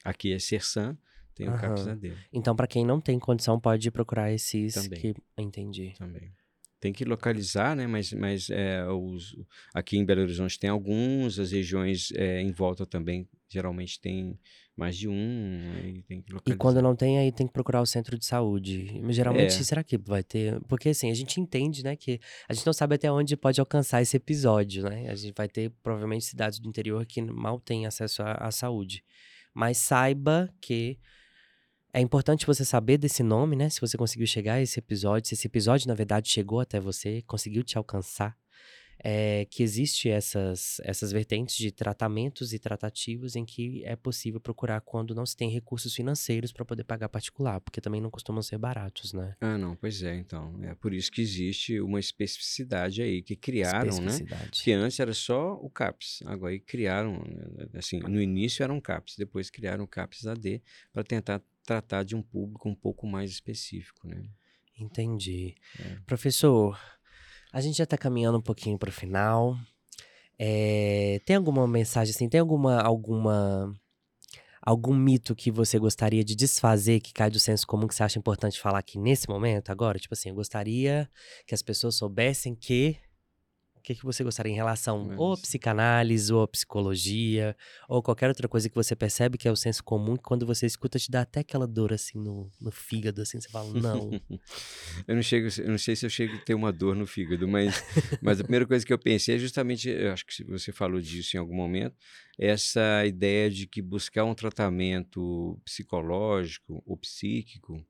aqui é CERSAM, tem o CAPS AD. Então, para quem não tem condição, pode procurar esses Também. que entendi. Também tem que localizar, né? Mas, mas é, os, aqui em Belo Horizonte tem alguns, as regiões é, em volta também geralmente tem mais de um, aí tem que localizar. E quando não tem, aí tem que procurar o centro de saúde. Geralmente, é. será que vai ter? Porque assim, a gente entende, né, que a gente não sabe até onde pode alcançar esse episódio, né? A gente vai ter provavelmente cidades do interior que mal têm acesso à, à saúde. Mas saiba que é importante você saber desse nome, né? Se você conseguiu chegar a esse episódio, se esse episódio, na verdade, chegou até você, conseguiu te alcançar é, que existe essas, essas vertentes de tratamentos e tratativos em que é possível procurar quando não se tem recursos financeiros para poder pagar particular, porque também não costumam ser baratos, né? Ah, não, pois é, então. É por isso que existe uma especificidade aí que criaram, né? Que antes era só o CAPS, agora aí criaram, né, assim, no início era um CAPS, depois criaram o CAPS AD para tentar tratar de um público um pouco mais específico, né? Entendi. É. Professor, a gente já está caminhando um pouquinho para o final. É, tem alguma mensagem assim? Tem alguma alguma algum mito que você gostaria de desfazer que cai do senso comum que você acha importante falar aqui nesse momento agora? Tipo assim, eu gostaria que as pessoas soubessem que que, que você gostaria em relação Mas... ou psicanálise, ou psicologia, ou qualquer outra coisa que você percebe que é o senso comum, que quando você escuta te dá até aquela dor assim no, no fígado, assim, você fala, não. eu não chego, eu não sei se eu chego a ter uma dor no fígado, mas, mas a primeira coisa que eu pensei é justamente, eu acho que você falou disso em algum momento, essa ideia de que buscar um tratamento psicológico ou psíquico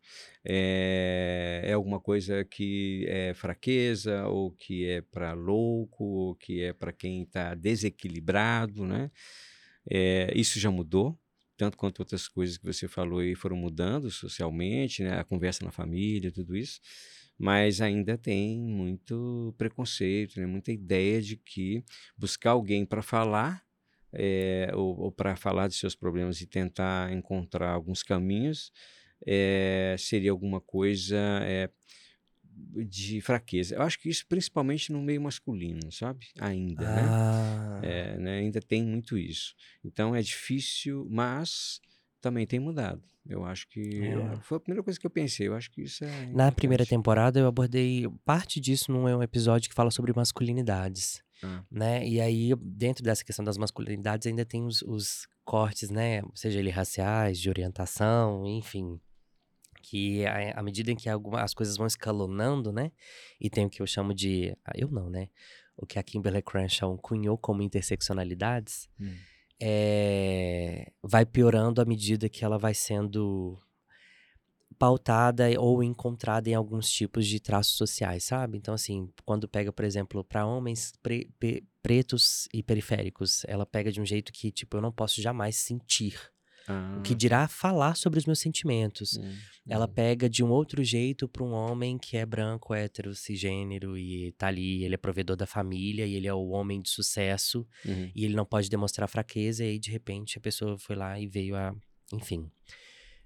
é, é alguma coisa que é fraqueza ou que é para louco ou que é para quem está desequilibrado, né? É, isso já mudou, tanto quanto outras coisas que você falou aí foram mudando socialmente, né? A conversa na família, tudo isso mas ainda tem muito preconceito, né? muita ideia de que buscar alguém para falar é, ou, ou para falar de seus problemas e tentar encontrar alguns caminhos, é, seria alguma coisa é, de fraqueza. Eu acho que isso principalmente no meio masculino, sabe? Ainda, né? ah. né? né? Ainda tem muito isso. Então é difícil, mas também tem mudado. Eu acho que é. eu, foi a primeira coisa que eu pensei. Eu acho que isso é. Na importante. primeira temporada eu abordei parte disso num um episódio que fala sobre masculinidades, ah. né? E aí dentro dessa questão das masculinidades ainda tem os, os cortes, né? Seja ele raciais, de orientação, enfim, que à medida em que algumas, as coisas vão escalonando, né? E tem o que eu chamo de. Ah, eu não, né? O que a Kimberly Crenshaw cunhou como interseccionalidades. Hum é, vai piorando à medida que ela vai sendo pautada ou encontrada em alguns tipos de traços sociais, sabe? Então, assim, quando pega, por exemplo, para homens pre pretos e periféricos, ela pega de um jeito que, tipo, eu não posso jamais sentir ah. O que dirá falar sobre os meus sentimentos. Hum, Ela hum. pega de um outro jeito para um homem que é branco, hétero, cisgênero e tá ali, ele é provedor da família e ele é o homem de sucesso uhum. e ele não pode demonstrar fraqueza e aí de repente a pessoa foi lá e veio a, enfim.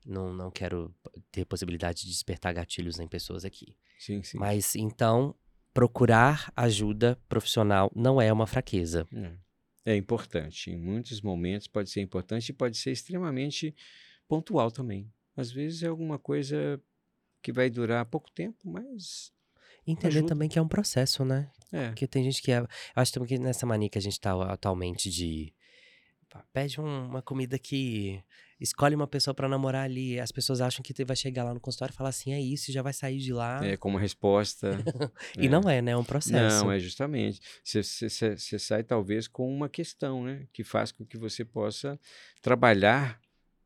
Não, não quero ter possibilidade de despertar gatilhos em pessoas aqui. Sim, sim. Mas então, procurar ajuda profissional não é uma fraqueza. É. É importante. Em muitos momentos pode ser importante e pode ser extremamente pontual também. Às vezes é alguma coisa que vai durar pouco tempo, mas. Entender ajuda. também que é um processo, né? É. Porque tem gente que é. Eu acho também que nessa mania que a gente tá atualmente de pede um, uma comida que escolhe uma pessoa para namorar ali, as pessoas acham que vai chegar lá no consultório e falar assim, é isso, já vai sair de lá. É, como resposta. e é. não é, né? É um processo. Não, é justamente. Você sai talvez com uma questão, né? Que faz com que você possa trabalhar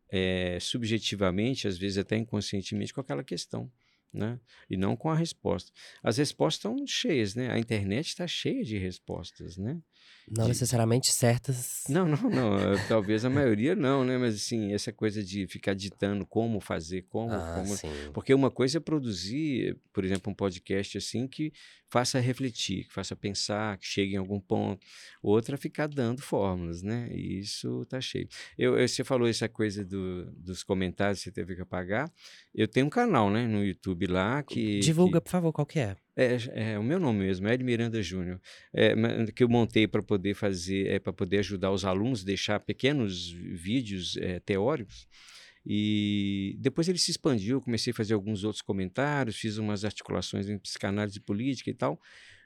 é, subjetivamente, às vezes até inconscientemente, com aquela questão né? E não com a resposta. As respostas estão cheias, né? A internet está cheia de respostas, né? Não de... necessariamente certas. Não, não, não. Talvez a maioria não, né? Mas assim, essa coisa de ficar ditando como fazer, como, ah, como. Sim. Porque uma coisa é produzir, por exemplo, um podcast assim que faça refletir, que faça pensar, que chegue em algum ponto. Outra é ficar dando fórmulas, né? E isso tá cheio. Eu, eu, você falou essa coisa do, dos comentários que você teve que apagar. Eu tenho um canal, né, no YouTube lá que. Divulga, que... por favor, qual que é? É, é, o meu nome mesmo, Ed Miranda Júnior, é, que eu montei para poder fazer, é, para poder ajudar os alunos, deixar pequenos vídeos é, teóricos. E depois ele se expandiu, comecei a fazer alguns outros comentários, fiz umas articulações em psicanálise política e tal,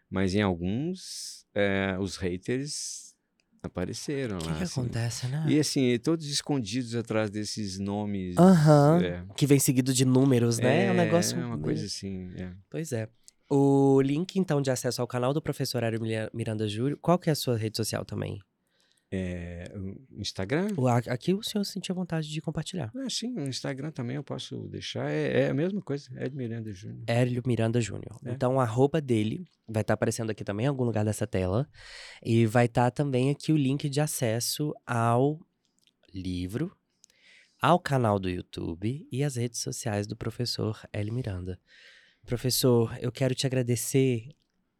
mas em alguns é, os haters apareceram que lá. O que assim. acontece, né? E assim, todos escondidos atrás desses nomes. Uhum, é. Que vem seguido de números, né? É, um negócio. É uma coisa assim. Pois é. O link, então, de acesso ao canal do professor Aero Miranda Júlio, qual que é a sua rede social também? É, Instagram? O, aqui o senhor sentiu vontade de compartilhar. É, sim, o Instagram também eu posso deixar. É, é a mesma coisa, Hélio Miranda Júnior. Hélio Miranda Júnior. É. Então, a arroba dele vai estar tá aparecendo aqui também em algum lugar dessa tela. E vai estar tá também aqui o link de acesso ao livro, ao canal do YouTube e às redes sociais do professor Hélio Miranda. Professor, eu quero te agradecer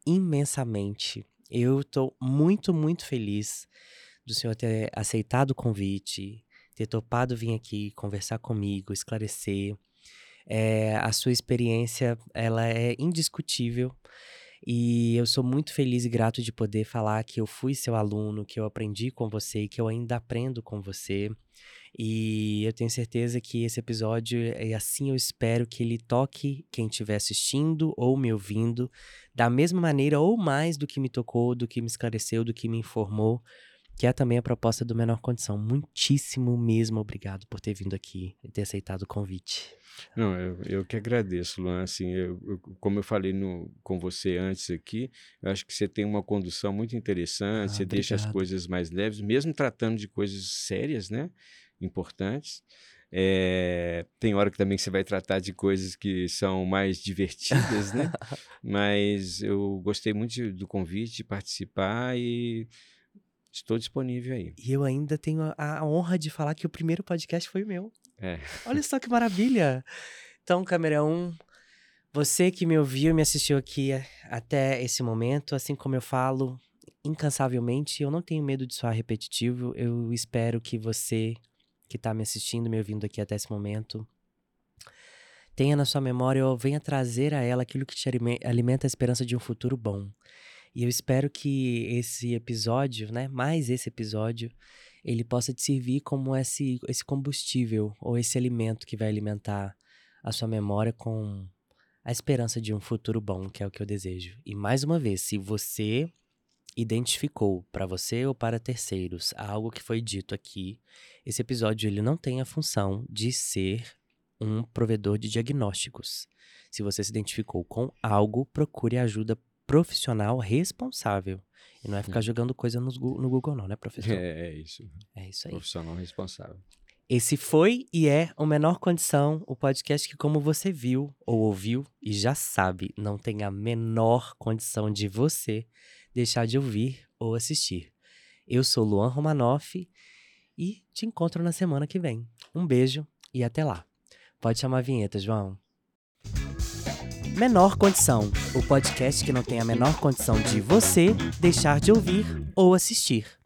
imensamente. Eu estou muito, muito feliz do senhor ter aceitado o convite, ter topado vir aqui conversar comigo, esclarecer. É, a sua experiência, ela é indiscutível. E eu sou muito feliz e grato de poder falar que eu fui seu aluno, que eu aprendi com você e que eu ainda aprendo com você. E eu tenho certeza que esse episódio, e assim eu espero que ele toque quem estiver assistindo ou me ouvindo, da mesma maneira ou mais do que me tocou, do que me esclareceu, do que me informou, que é também a proposta do Menor Condição. Muitíssimo mesmo obrigado por ter vindo aqui e ter aceitado o convite. Não, eu, eu que agradeço, Luan. Assim, eu, eu, como eu falei no, com você antes aqui, eu acho que você tem uma condução muito interessante, ah, você obrigado. deixa as coisas mais leves, mesmo tratando de coisas sérias, né? Importantes. É, tem hora que também você vai tratar de coisas que são mais divertidas, né? Mas eu gostei muito do convite, de participar e Estou disponível aí. E eu ainda tenho a, a honra de falar que o primeiro podcast foi meu. É. Olha só que maravilha! Então, câmera 1, um, você que me ouviu e me assistiu aqui até esse momento, assim como eu falo incansavelmente, eu não tenho medo de soar repetitivo. Eu espero que você que está me assistindo, me ouvindo aqui até esse momento, tenha na sua memória ou venha trazer a ela aquilo que te alimenta a esperança de um futuro bom. E eu espero que esse episódio, né, mais esse episódio, ele possa te servir como esse, esse combustível ou esse alimento que vai alimentar a sua memória com a esperança de um futuro bom, que é o que eu desejo. E mais uma vez, se você identificou para você ou para terceiros algo que foi dito aqui, esse episódio ele não tem a função de ser um provedor de diagnósticos. Se você se identificou com algo, procure ajuda profissional responsável. E não é ficar jogando coisa no Google, não, né, professor? É, é isso. É isso aí. Profissional responsável. Esse foi e é o Menor Condição, o podcast que, como você viu ou ouviu e já sabe, não tem a menor condição de você deixar de ouvir ou assistir. Eu sou Luan Romanoff e te encontro na semana que vem. Um beijo e até lá. Pode chamar a vinheta, João. Menor Condição, o podcast que não tem a menor condição de você deixar de ouvir ou assistir.